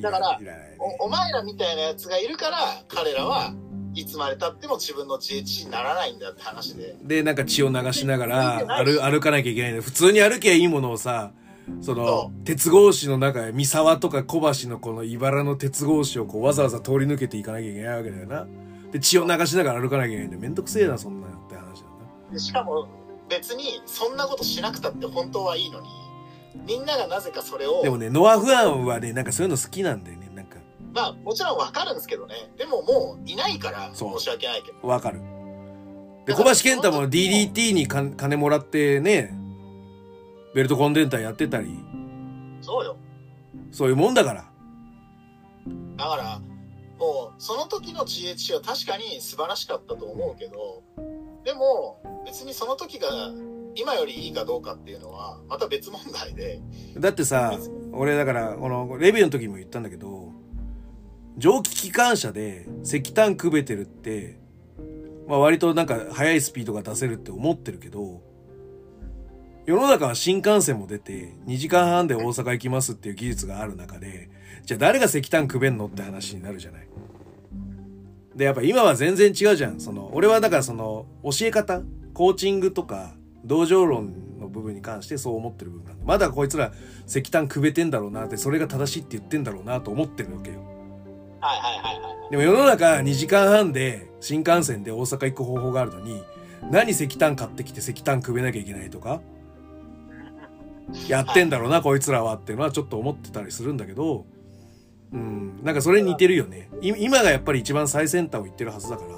だからおお前らみたいなやつがいるから、彼らはいつまで経っても自分の GHC にならないんだって話で。でなんか血を流しながら歩歩かなきゃいけない。んだ普通に歩きゃいいものをさそのそ鉄格子の中三沢とか小橋のこの茨の鉄格子をこうわざわざ通り抜けていかなきゃいけないわけだよなで血を流しながら歩かなきゃいけないんだよめんどくせえなそんなのって話だなでしかも、別にそんなことしなくたって本当はいいのに、みんながなぜかそれを、でもねノア・フアンはねなんかそういうの好きなんだよねなんかまあもちろんわかるんですけどね。でももういないから、そう申し訳ないけど。わかるで小橋健太も DDT にか金もらってねベルトコンデンターやってたりそうよ。そういうもんだからだから、もう、その時の GHC は確かに素晴らしかったと思うけど、でも、別にその時が今よりいいかどうかっていうのは、また別問題で、だってさ俺だからこのレビューの時も言ったんだけど蒸気機関車で石炭くべてるって、まあ、割となんか速いスピードが出せるって思ってるけど世の中は新幹線も出て2時間半で大阪行きますっていう技術がある中でじゃあ誰が石炭くべんのって話になるじゃない。でやっぱ今は全然違うじゃんその俺はだからその教え方コーチングとか道場論の部分に関してそう思ってる部分なんだまだこいつら石炭くべてんだろうなってそれが正しいって言ってんだろうなと思ってるわけよはいはいはいはい。でも世の中2時間半で新幹線で大阪行く方法があるのに何石炭買ってきて石炭くべなきゃいけないとかやってんだろうなこいつらはっていうのはちょっと思ってたりするんだけどうん。なんかそれに似てるよね。い今がやっぱり一番最先端を言ってるはずだから。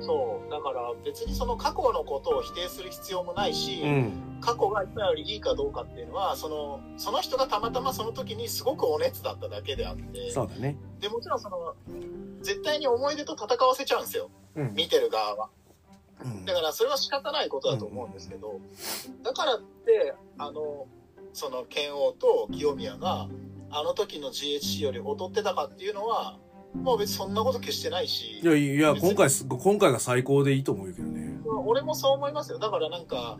そう。だから別にその過去のことを否定する必要もないし、うん。過去が今よりいいかどうかっていうのは、その、その人がたまたまその時にすごくお熱だっただけであって、そうだね。で、もちろんその、絶対に思い出と戦わせちゃうんですよ。うん。見てる側は。うん。だからそれは仕方ないことだと思うんですけど、だからって、あの、その剣王と清宮が、あの時の GHC より劣ってたかっていうのは、もう別にそんなこと決してないし。い、やいや今回す今回が最高でいいと思うけどね。俺もそう思いますよ。だからなんか、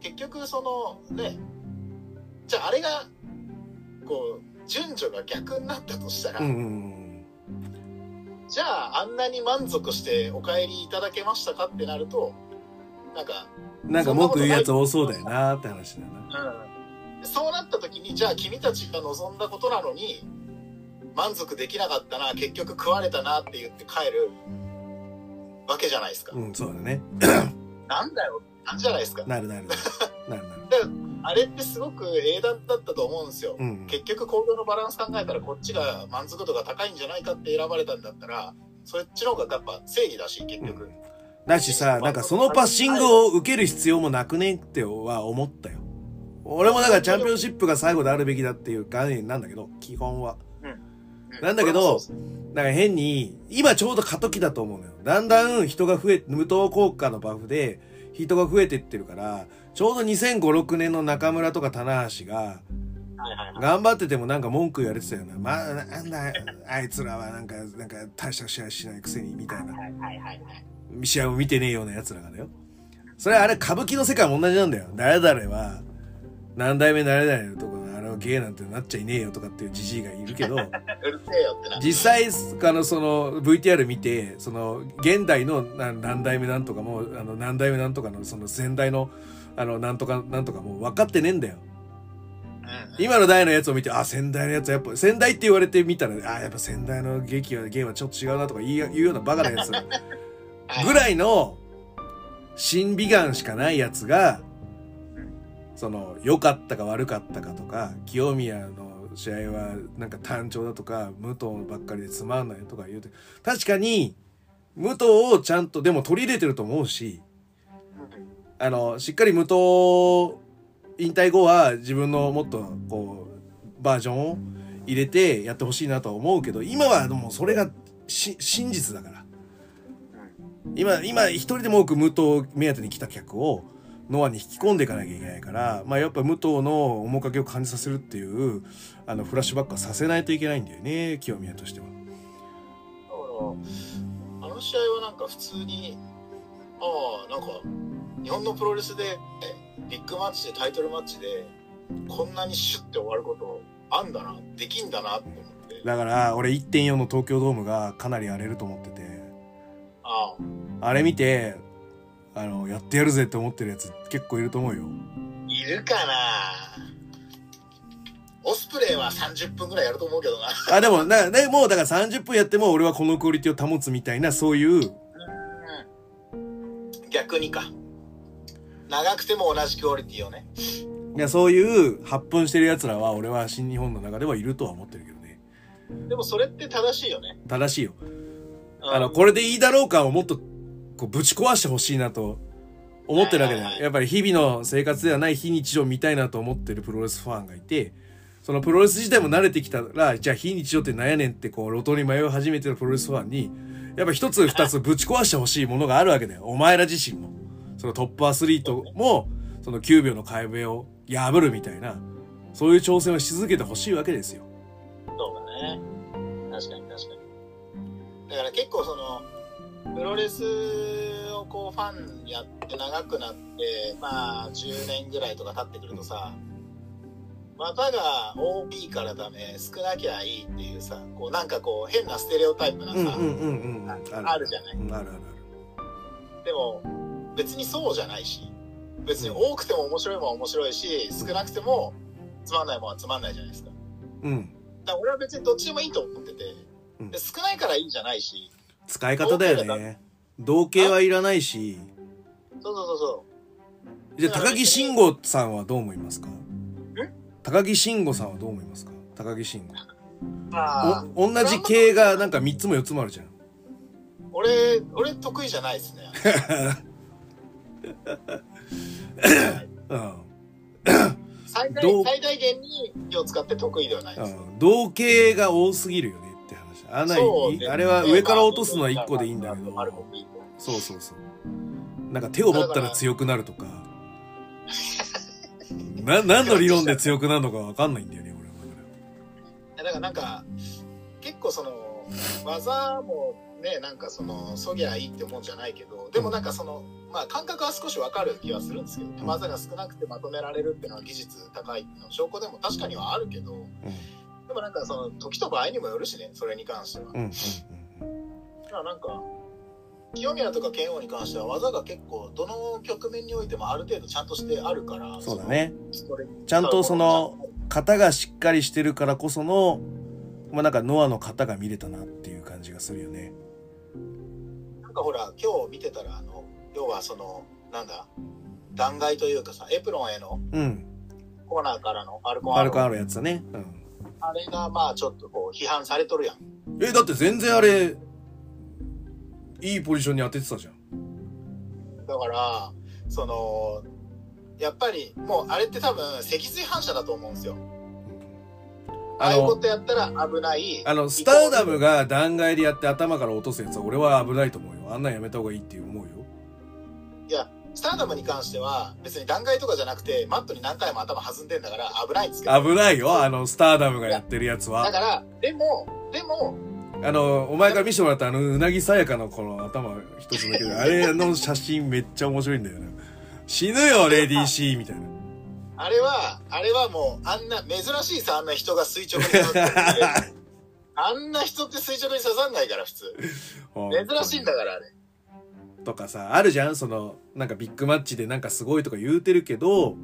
結局その、ね、じゃああれが、こう、順序が逆になったとしたら、うんうんじゃああんなに満足してお帰りいただけましたかってなると、なんか、うんなんか文句言うやつ多そうだよなって話だよな。うん、そうなった時にじゃあ君たちが望んだことなのに満足できなかったな結局食われたなって言って帰るわけじゃないですか、うんそうだね。なんだよなんじゃないですか。なるなる。なるなる。なるあれってすごく英断だったと思うんですよ、うん。結局行動のバランス考えたらこっちが満足度が高いんじゃないかって選ばれたんだったらそっちの方がやっぱ正義だし結局、うん。だしさなんかそのパッシングを受ける必要もなくねっては思ったよ俺もだからチャンピオンシップが最後であるべきだっていう概念なんだけど基本はうんなんだけどなんか変に今ちょうど過渡期だと思うのよだんだん人が増え無糖効果のバフで人が増えてってるからちょうど2005、6年の中村とか棚橋が頑張っててもなんか文句言われてたよな。まあ、なんだ、あいつらはなんか、なんか大した試合しないくせにみたいな。はいはいはいはい試合を見てねえような奴らがだよ。それあれ歌舞伎の世界も同じなんだよ。誰々は、何代目誰々のとこのあれはゲイなんてなっちゃいねえよとかっていうじじいがいるけど、うるせえよってな実際、あの、その VTR 見て、その、現代のな何代目なんとかも、あの、何代目なんとかの、その先代の、あの、なんとかなんとかもう分かってねえんだよ。うん今の代のやつを見て、あ、仙台のやつはやっぱ、仙台って言われてみたら、あ、やっぱ仙台の劇は、ゲームはちょっと違うなとか言うようなバカなやつ。ぐらいの、審美眼しかないやつが、その、良かったか悪かったかとか、清宮の試合はなんか単調だとか、武藤ばっかりでつまんないとか言うて、確かに、武藤をちゃんとでも取り入れてると思うし、あの、しっかり武藤引退後は自分のもっとこう、バージョンを入れてやってほしいなとは思うけど、今はもうそれが真実だから。今、今一人でも多く武藤目当てに来た客をノアに引き込んでいかなきゃいけないから、まあやっぱ武藤の面影を感じさせるっていう、あの、フラッシュバックはさせないといけないんだよね、清宮としては。だから、あの試合はなんか普通に、ああ、なんか、日本のプロレスで、ビッグマッチでタイトルマッチで、こんなにシュッて終わることあんだな、できんだなって思って。だから、俺1.4の東京ドームがかなり荒れると思ってて、ああれ見て、あの、やってやるぜって思ってるやつ結構いると思うよ。あ、いるかなオスプレイは30分ぐらいやると思うけどな。あ、でも、な、ね、もうだから30分やっても俺はこのクオリティを保つみたいな、そういう、逆にか。長くても同じクオリティをね。いや、そういう発奮してる奴らは俺は新日本の中ではいるとは思ってるけどね。でもそれって正しいよね。正しいよ。うんあの、これでいいだろうかをもっと、こう、ぶち壊してほしいなと思ってるわけだよ。やっぱり日々の生活ではない非日常見たいなと思ってるプロレスファンがいて、そのプロレス自体も慣れてきたら、じゃあ非日常ってなんやねんってこう、路頭に迷い始めてるプロレスファンに、やっぱ一つ二つぶち壊してほしいものがあるわけだよ。お前ら自身も。そのトップアスリートも、その9秒の壁を破るみたいな、そういう挑戦をし続けてほしいわけですよ。そうだね。確かに確かに。だから結構その、プロレスをこうファンやって長くなって、まあ10年ぐらいとか経ってくるとさ、股が大きいからダメ、少なきゃいいっていうさ、こうなんかこう変なステレオタイプなさ、うんうんうんうん。あるじゃない？うんあるあるでも別にそうじゃないし、別に多くても面白いもんは面白いし、少なくてもつまんないもんはつまんないじゃないですか。ある。うん。だから俺は別にどっちでもいいと思ってて、うんで少ないからいいじゃないし、使い方だよね。同型はいらないし。そうそうそうそう。じゃあ、高木慎吾さんはどう思いますか？高木慎吾さんはどう思いますか？高木慎あ吾。お、同じ系がなんか3つも4つもあるじゃん。俺、俺得意じゃないですね。うん。最大限に気を使って得意ではないです。うん。同型が多すぎるよね。あんなそうねあれは上から落とすのは1個でいいんだけど。そうそうそう。なんか手を持ったら強くなるとか。な、何の理論で強くなるのかわかんないんだよね、俺は。だからなんか、結構その、技もね、なんかその、そぎゃいいってもんじゃないけど、でもなんかその、まあ感覚は少しわかる気はするんですけど、技が少なくてまとめられるっていうのは技術高いっていうの証拠でも確かにはあるけど、でもなんかその、時と場合にもよるしね、それに関しては。うん。うん。うん。だからなんか、清宮とか剣王に関しては技が結構どの局面においてもある程度ちゃんとしてあるからそうだね。ちゃんとその型がしっかりしてるからこその、まあなんかノアの型が見れたなっていう感じがするよね。なんかほら今日見てたらあの要はそのなんだ断崖というかさエプロンへのうん。コーナーからのアルコンアルコンあるやつだね。うん。あれがまあちょっとこう批判されとるやんえ、だって全然あれ、いいポジションに当ててたじゃん。だからそのやっぱりもうあれって多分脊髄反射だと思うんですよあああいうこの、とやったら危ないあの、スターダムが断崖でやって頭から落とすやつは俺は危ないと思うよ。あんなんやめた方がいいって思うよ。いやスターダムに関しては別に断崖とかじゃなくてマットに何回も頭弾んでんだから危ないんですけど危ないよ、あの、スターダムがやってるやつだは。からでもでもあの、お前から見せてもらったあの、うなぎさやかのこの頭一つだけで、あれの写真めっちゃ面白いんだよね。死ぬよ、レディー C みたいな。あれは、あれはもう、あんな、珍しいさ、あんな人が垂直に刺さってる あんな人って垂直に刺さんないから、普通。珍しいんだから、あれ。とかさ、あるじゃん？その、なんかビッグマッチでなんかすごいとか言うてるけど、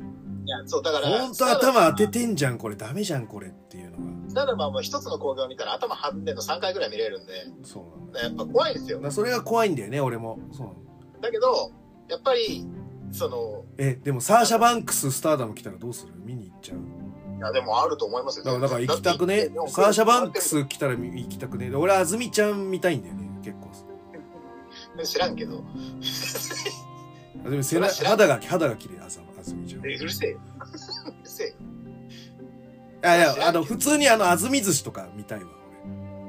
いや、そう、だから、ほんと頭当ててんじゃん、これ。ダメじゃん、これっていうのが。ただまあもう一つの工業を見たら頭張ってんの3回ぐらい見れるんで、そうなんだ。やっぱ怖いんですよそれが怖いんだよね、俺も。そうなのだけど、やっぱり、その、え、でもサーシャバンクススターダム来たらどうする？見に行っちゃう？いや、でもあると思いますよ。だからだから行きたくねサーシャバンクス来たら行きたくね俺、あずみちゃん見たいんだよね、結構。知らんけど。あでも背中肌が、肌が綺麗、あざあずみちゃん。えうるせえよ。うるせえいや、知らんけどあの、普通にあの、あずみ寿司とか見たいわ、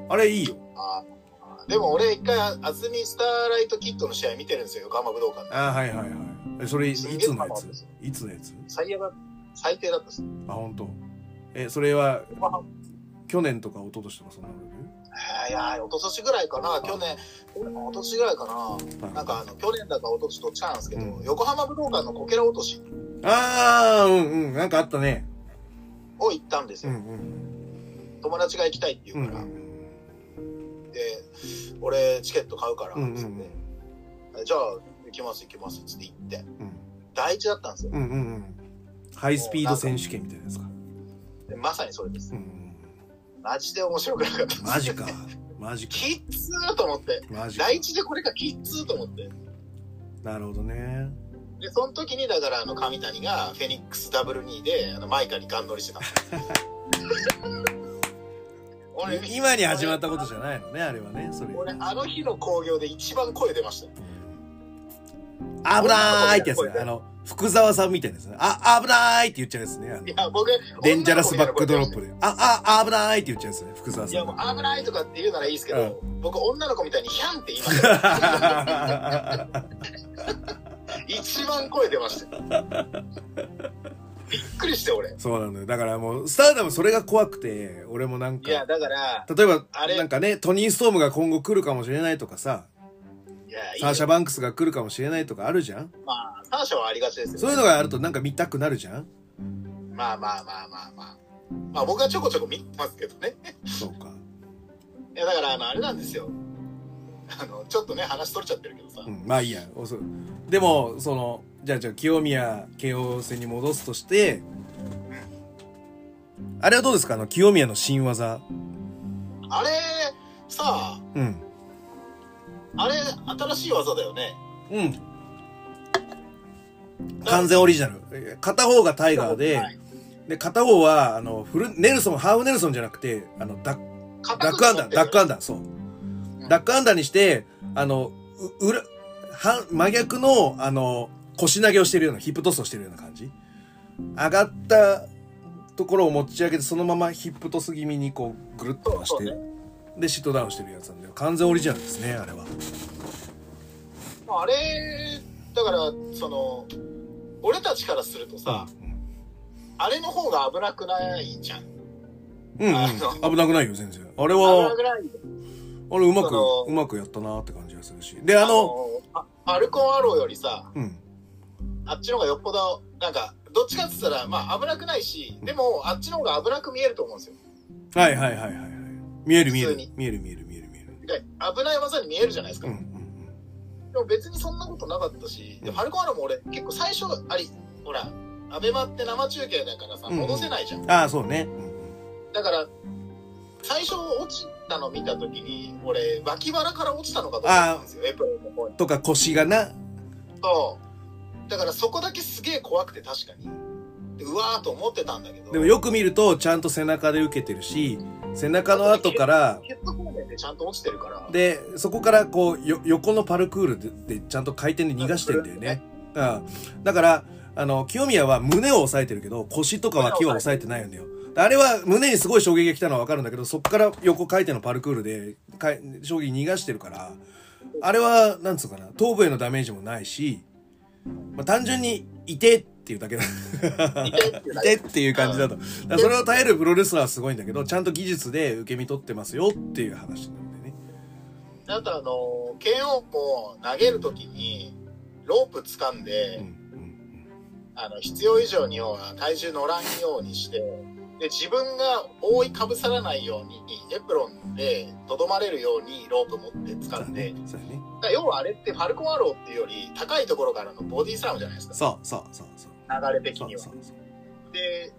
俺。あれいいよ。あーでも俺一回、安住スターライトキットの試合見てるんですよ、横浜武道館で。あはいはいはい。え、それ、いつのやつ？いつのやつ？最悪だ最低だったです。あ、本当。え、それは、去年とか一昨年とかそんなの？えーいやー、一昨年ぐらいかな、去年、一昨年ぐらいかな。なんかあの、去年だか一昨年どっちかなんですけど、うん横浜武道館のこけら落としあー、うんうん、なんかあったね。を行ったんですうんよ。うん。友達が行きたいってう言うから。んで、俺チケット買うから、うんうん。じゃあ、行きます行きます、つって行って。うん。第一だったんですよ。うんうんうん。ハイスピード選手権みたいなやつか。でまさにそれですう。んマジで面白くなかった。マジか。マジか。きっつーと思って。マジか。第一でこれがきっつーと思って。なるほどね。で、その時に、だから、あの、上谷が、フェニックスダブル2で、あの、マイカにガン乗りしてた 俺今に始まったことじゃないのね、あれはね。それ。俺、あの日の興行で一番声出ましたよ。危ないってやつね。あの、福沢さんみたいなやつね。あ、危ないって言っちゃうやつね。いや、僕、デンジャラスバックドロップで。で。あ、あ、危ないって言っちゃうやつね。福沢いや、さんもう危ないとかって言うならいいですけど、う僕、女の子みたいにヒャンって言いました。一番声出ましたよ。びっくりして、俺。そうなんだよ。だからもう、スターダムそれが怖くて、俺もなんか、いや、だから、例えばあ、れなんかね、トニー・ストームが今後来るかもしれないとかさ、いや、いいサーシャ・よ。バンクスが来るかもしれないとかあるじゃん？まあ、サーシャはありがちですよ。そういうのがあるとなんか見たくなるじゃん？まあまあまあまあまあ。まあ僕はちょこちょこ見てますけどね。そうか。いやだからあのあれなんですよ。あのちょっとね話取れちゃってるけどさ。うん、まあいいや。おそでも、その、じゃあじゃあ清宮慶応戦に戻すとして、あれはどうですか？あの、清宮の新技。あれさあうん。あれ新しい技だよね。うん。完全オリジナル。え片方がタイガーで、はいで、片方は、あの、フル、ネルソン、ハーフネルソンじゃなくて、あの、ダッ duck under、duck under ダー、そう。ん duck under にして、あの、う、裏、は、真逆の、あの、腰投げをしてるような、 hip toss をしてるような感じ。上がったところを持ち上げて、そのまま hip toss 気味にこう、ぐるっと回して、そうそうで、シットダウンしてるやつなんで、完全オリジナルですね、あれは。あれだからその俺たちからするとさ、あれの方が危なくないじゃん。うん、うん、あ危なくないよ、全然。あれ危なはく、ないあれうまくうまくやったなって感じがするし。で、あの、あファルコンアローよりさうん。あっちの方がよっぽどなんかどっちかって言ったらまあ危なくないしでもあっちの方が危なく見えると思うんですよ。はいはいはいはいはい。見える見える。見える見える見える見える。で危ない技に見えるじゃないですか。うんうんでも別にそんなことなかったし、でファルコンアローも俺結構最初ありほらアベマって生中継だからさうん戻せないじゃん。うん。ああ、そうね。だから最初落ちたの見た時に俺脇腹から落ちたのかと思ったんですよエプロンの方に。とか腰がな。そうだからそこだけすげえ怖くて確かにでうわーと思ってたんだけどでもよく見ると、ちゃんと背中で受けてるし、背中の後から、ヘッド方面でちゃんと落ちてるからで、そこからこう、よ、横のパルクールででちゃんと回転で逃がしてんだよね。うん。だから、あの、清宮は胸を押さえてるけど、腰とか脇は押さえてないんだよ。あれは胸にすごい衝撃が来たのはわかるんだけど、そこから横回転のパルクールで、かい衝撃逃がしてるから、あれは、なんつうかな、頭部へのダメージもないし、まあ、単純に、いてっていうだけだ。いてっていうだけいてっていう感じだと。だそれを耐えるプロレスラーはすごいんだけど、ちゃんと技術で受け身取ってますよっていう話なんでね。あとあの KO も投げる時にロープ掴んで、うんうんあの必要以上には体重乗らんようにしてで自分が覆いかぶさらないようにエプロンでとどまれるようにロープ持って掴んで、そうやね。要はあれってファルコンアローっていうより高いところからのボディスラムじゃないですかそうそうそうそう。流れ的には。で、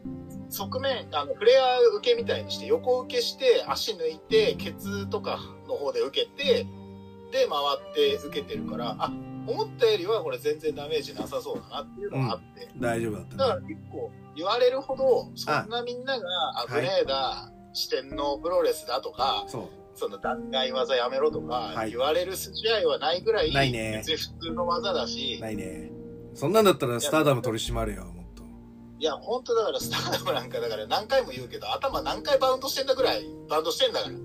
側面、あの、フレア受けみたいにして、横受けして、足抜いて、ケツとかの方で受けて、で、回って受けてるから、あ、思ったよりはこれ全然ダメージなさそうだなっていうのがあって、大丈夫だったね。だから結構言われるほど、そんなみんながあ危ねえだ、四天王プロレスだとか、その弾劾技やめろとかはい。言われる筋合いはないぐらい、ないね。別に普通の技だし、ないね。そんなんだったらスターダム取り締まれよ、もっと。いや、本当だからスターダムなんかだから何回も言うけど、頭何回バウンドしてんだぐらいバウンドしてんだから。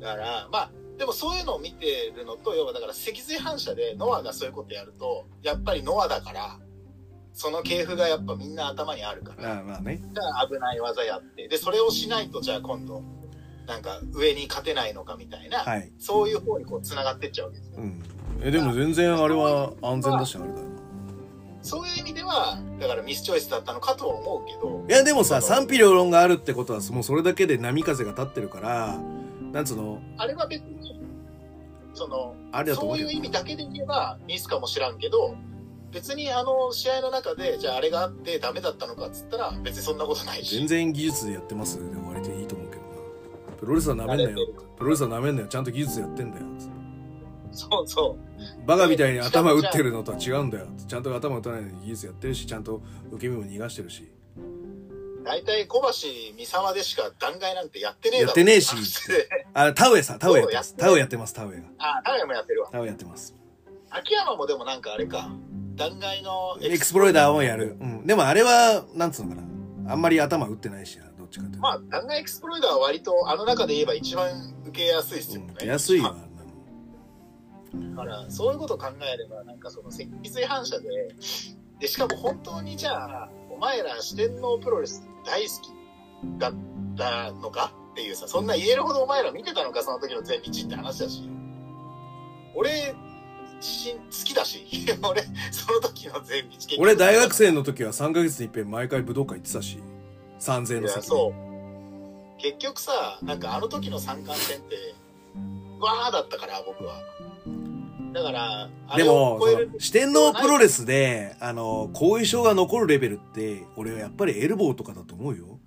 だから、まあ、でもそういうのを見てるのと、要はだから脊髄反射でノアがそういうことやると、やっぱりノアだから、その系譜がやっぱみんな頭にあるから、ああまあね。じゃあ危ない技やって、で、それをしないとじゃあ今度、なんか上に勝てないのかみたいな、はい。そういう方にこう繋がってっちゃうわけですよ。うん。え、でも全然あれは安全だし、あれだよな。そういう意味では、だからミスチョイスだったのかとは思うけど、いや、でもさ、賛否両論があるってことは、もうそれだけで波風が立ってるから、なんつうの、あれは別に、その、あれだと思そういう意味だけで言えばミスかもしらんけど、別にあの試合の中で、じゃああれがあってダメだったのかっつったら、別にそんなことないし。全然技術でやってますで終わりでいいと思うけどな。プロレスはなめんなよ。プロレスはなめんなよ。ちゃんと技術やってんだよ。つってそうそう。バカみたいに頭打ってるのとは違うんだよ。ちゃんと頭打たないのに技術やってるし、ちゃんと受け身も逃がしてるし。大体小橋三沢でしか断崖なんてやってねえだろ。やってねえしあ、タウエさ、タウエやってます。そうやってます、田上が。あ、タイもやってるわ。田上やってます。秋山もでもなんかあれか、断崖のエクスプロイダーもやる。うん。でもあれは、なんつうのかな。あんまり頭打ってないしな、どっちかって。まあ、弾劾エクスプロイダーは割とあの中で言えば一番受けやすいですよね。うん、安いよ、あんなの。だから、そういうことを考えれば、なんかその脊髄反射で、で、しかも本当にじゃあ、お前ら四天王プロレス大好きだったのかっていうさ、そんな言えるほどお前ら見てたのか、その時の全日って話だし。俺、自身好きだし、俺、その時の全日俺大学生の時は3ヶ月に一遍毎回武道館行ってたし、3000円の席そう。結局さ、なんかあの時の三冠戦って、わーだったから、僕は。だから、でも、四天王プロレスで、あの、後遺症が残るレベルって、俺はやっぱりエルボーとかだと思うよ。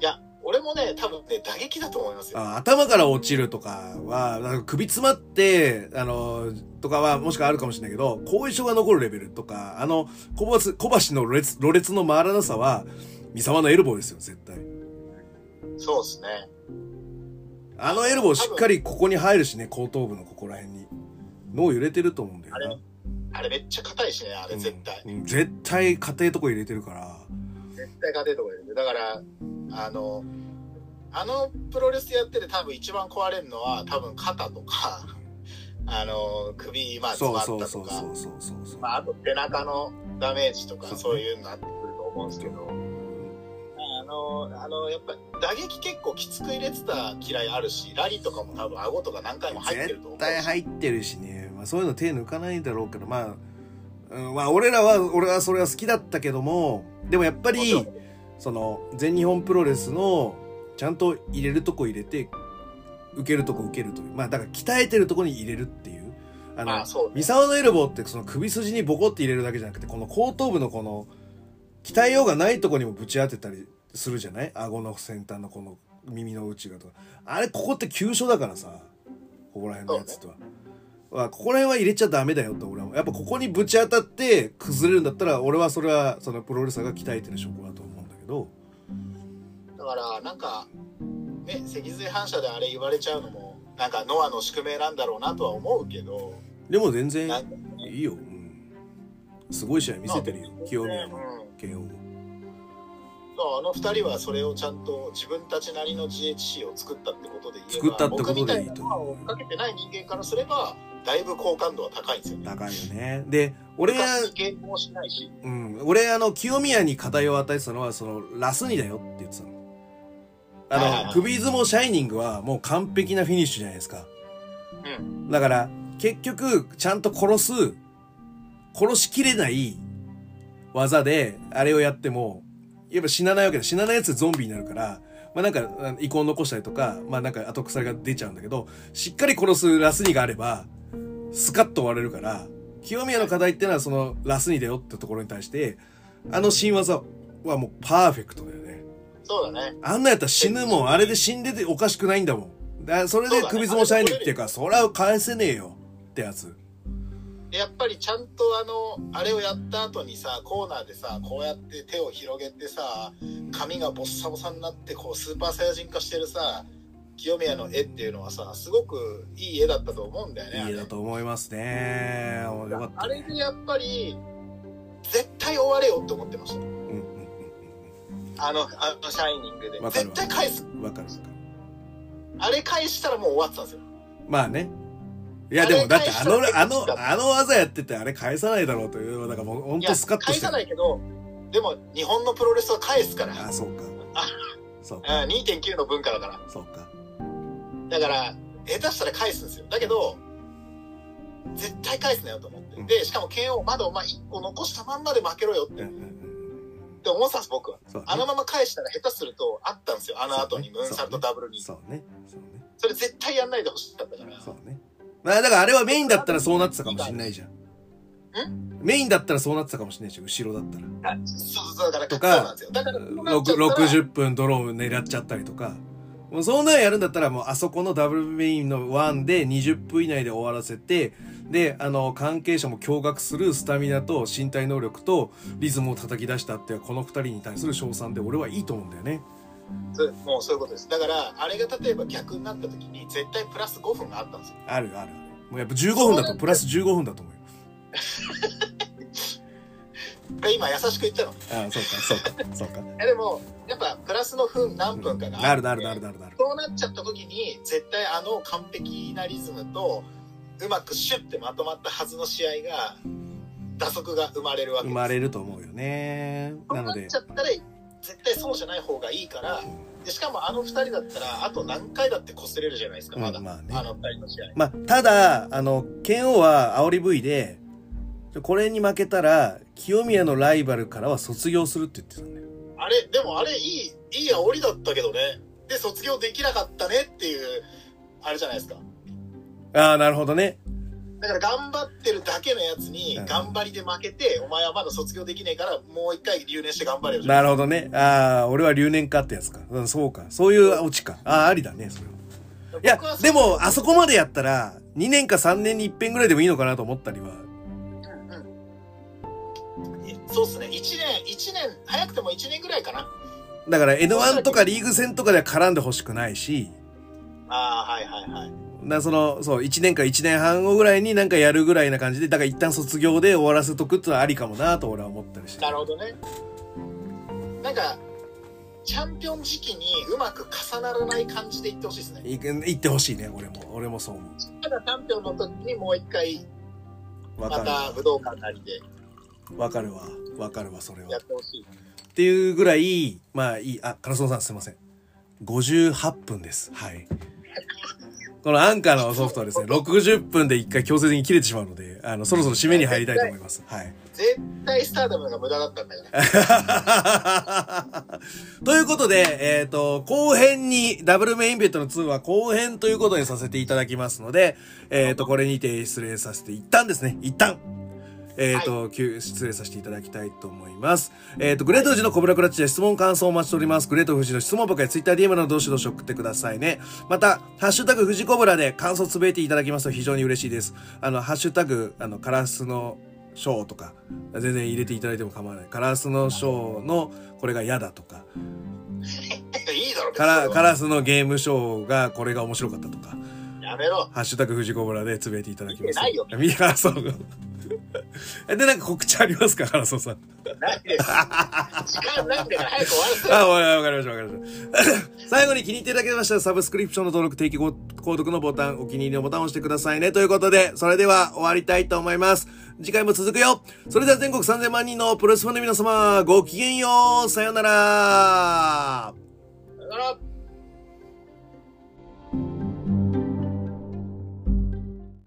いや、俺もね、多分ね、打撃だと思いますよ。あ頭から落ちるとかは、なんか首詰まって、あの、とかはもしかあるかもしれないけど、後遺症が残るレベルとか、あの、小橋小橋のろれつろれつの回らなさは、三沢のエルボーですよ、絶対。そうですね。あのエルボーしっかりここに入るしね、後頭部のここら辺に。脳揺れてると思うんだよな。あれめっちゃ硬いしね、あれ絶対。うんうん絶対家庭とこ入れてるから。絶対勝てるとこ入れて。だから、あの、あのプロレスやってて多分一番壊れるのは多分肩とか、あの、首、まあ、詰まったとか、そうそうそうそうそうそう。まあ、あと背中のダメージとか、そういうのになってくると思うんですけど、あの、あの、やっぱ打撃結構きつく入れてた嫌いあるし、ラリーとかも多分顎とか何回も入ってると思うし。絶対入ってるしね、まあ、そういうの手抜かないだろうけどまあ、うん、まあ俺らは俺はそれは好きだったけどもでもやっぱりその全日本プロレスのちゃんと入れるとこ入れて受けるとこ受けるという。まあだから鍛えてるとこに入れるっていう。あのまあそうね。三沢のエルボーってその首筋にボコって入れるだけじゃなくてこの後頭部のこの鍛えようがないとこにもぶち当てたりするじゃない？顎の先端のこの耳の内側とか。あれここって急所だからさ。ここら辺のやつとは。まあここら辺は入れちゃダメだよと俺はやっぱここにぶち当たって崩れるんだったら俺はそれはそのプロレスラーが鍛えてる証拠だと思うんだけど。だから、なんか、ね、脊髄反射であれ言われちゃうのも、なんかノアの宿命なんだろうなとは思うけど、でも全然いいよ、うん、すごい試合見せてるよ。清宮のうん。KO もそうあの二人はそれをちゃんと自分たちなりの GHC を作ったってことで言えば作ったってことでいいと。僕みたいなのを追っかけてない人間からすればだいぶ好感度は高いんですよね。高いよね。で俺が、部活に迎合しないし。うん、俺あの清宮に課題を与えてたのはそのラスにだよって言ってたの。あはいはいはい。の首相撲シャイニングはもう完璧なフィニッシュじゃないですか。うん。だから結局ちゃんと殺す殺しきれない技であれをやってもやっぱ死なないわけで死なないやつゾンビになるからまあなんかあ遺恨残したりとかまあなんか後腐りが出ちゃうんだけどしっかり殺すラスニがあればスカッと終われるから清宮の課題ってのはそのラスニだよってところに対してあの新技はもうパーフェクトだよね。そうだね。あんなやったら死ぬもん。あれで死んでておかしくないんだもん。だそれで首相もシャイニングっていうか、それは返せねえよってやつ。やっぱりちゃんとあの、あれをやった後にさ、コーナーでさ、こうやって手を広げてさ、髪がボッサボサになって、こう、スーパーサイヤ人化してるさ、清宮の絵っていうのはさ、すごくいい絵だったと思うんだよね。いい絵だと思いますね。あれでやっぱり、絶対終われよって思ってました。うんうんあの、あのシャイニングでわ。かる絶対返す。うん。わかるわかる。あれ返したらもう終わってたんですよ。まあね。いやでもだってあの、あの、あの技やっててあれ返さないだろうというのだからもうほんいやとスカッと返さしてる。ないけど、でも日本のプロレスは返すから。ああ、そうか。あそうか。うん2.9の文化だから。そうか。だから、下手したら返すんですよ。だけど、絶対返すなよと思って。で、しかも KO まだお前1個残したまんまで負けろよってうんうんうんって思ってたんです、僕は。あのまま返したら下手するとあったんですよ。あの後にムーンサルトダブルに。そうね。そうね。それ絶対やんないでほしかったから。そうね。まあだからあれはメインだったらそうなってたかもしんないじゃん。メインだったらそうなってたかもしんないし、後ろだったら。あそうそうだから、とか。だから、そうなっちゃったら60分ドローン狙っちゃったりとか。もうそんなんやるんだったらもうあそこのダブルメインの1で20分以内で終わらせて、で、あの、関係者も驚愕するスタミナと身体能力とリズムを叩き出したってこの二人に対する称賛で俺はいいと思うんだよね。もうそういうことです。だから、あれが例えば逆になった時に、絶対プラス5分があったんですよ。あるあるある。もうやっぱ15分だとプラス15分だと思うよ。で今、優しく言ったの。ああ、そうか、そうか、そうか。えでも、やっぱ、プラスの分何分かがなるなるなるなるなる。そうなっちゃった時に、絶対あの完璧なリズムと、うまくシュッてまとまったはずの試合が、打足が生まれるわけです。生まれると思うよね。なのでそうなっち。ゃったら、絶対そうじゃない方がいいから、でしかもあの二人だったら、あと何回だって擦れるじゃないですか、まだ。うんまあねあの二人の試合。まあ、ただ、あの、剣王は煽り V で、これに負けたら、清宮のライバルからは卒業するって言ってたんだよ。あれ、でもあれ、いい、いい煽りだったけどね。で、卒業できなかったねっていう、あれじゃないですか。ああ、なるほどね。だから頑張ってるだけのやつにうん頑張りで負けて、お前はまだ卒業できねえから、もう一回留年して頑張れよ。なるほどね。ああ、俺は留年かってやつか。うん、そうか。そういうオチか。ああ、ありだね、それは。いやでも、あそこまでやったら、2年か3年に一遍ぐらいでもいいのかなと思ったりは。そうっすね。一年、一年、早くても一年ぐらいかな。だから N1 とかリーグ戦とかでは絡んでほしくないし、ああ、はいはいはい。だその、そう、1年か1年半後ぐらいになんかやるぐらいな感じで、だから一旦卒業で終わらせとくってのはありかもなと俺は思ったりして。なるほどね。なんか、チャンピオン時期にうまく重ならない感じでいってほしいですね。い行ってほしいね、俺も。俺もそう思ただチャンピオンの時にもう一回、また武道館なりでわ。わかるわ。わかるわ、それは。やってほしい。っていうぐらい、まあいい。あ、カラソンさんすいません。58分です。はい。このアンカーのソフトはですね、60分で一回強制的に切れてしまうので、あの、そろそろ締めに入りたいと思います。はい。絶対スターダムが無駄だったんだから。ということで、えっ、と、後編に、ダブルメインベットの2は後編ということにさせていただきますので、えっ、と、これにて失礼させて、一旦ですね、一旦、えっ、と、急失礼させていただきたいと思います。えっ、と、グレート富士のコブラクラッチで質問感想をお待ちしております。グレート富士の質問箱や TwitterDM などどしどし送ってくださいね。また、ハッシュタグ富士コブラで感想つぶえていただきますと非常に嬉しいです。あの、ハッシュタグ、あの、カラスのショーとか、全然入れていただいても構わない。カラスのショーのこれが嫌だとか、いいだろ、カラカ別ラスのゲームショーがこれが面白かったとか、にやめろ。ハッシュタグ富士コブラでつぶやいていただきます。見てないよ。見。そう。で、なんか告知ありますか原曽さん。ないです。時間ないんだから早く終わらあ、わかりました、わかりました。最後に気に入っていただけましたら、サブスクリプションの登録、定期購読のボタン、お気に入りのボタンを押してくださいね。ということで、それでは終わりたいと思います。次回も続くよ。それでは全国3000万人のプロレスファンの皆様、ごきげんよう。さよなら。さよなら。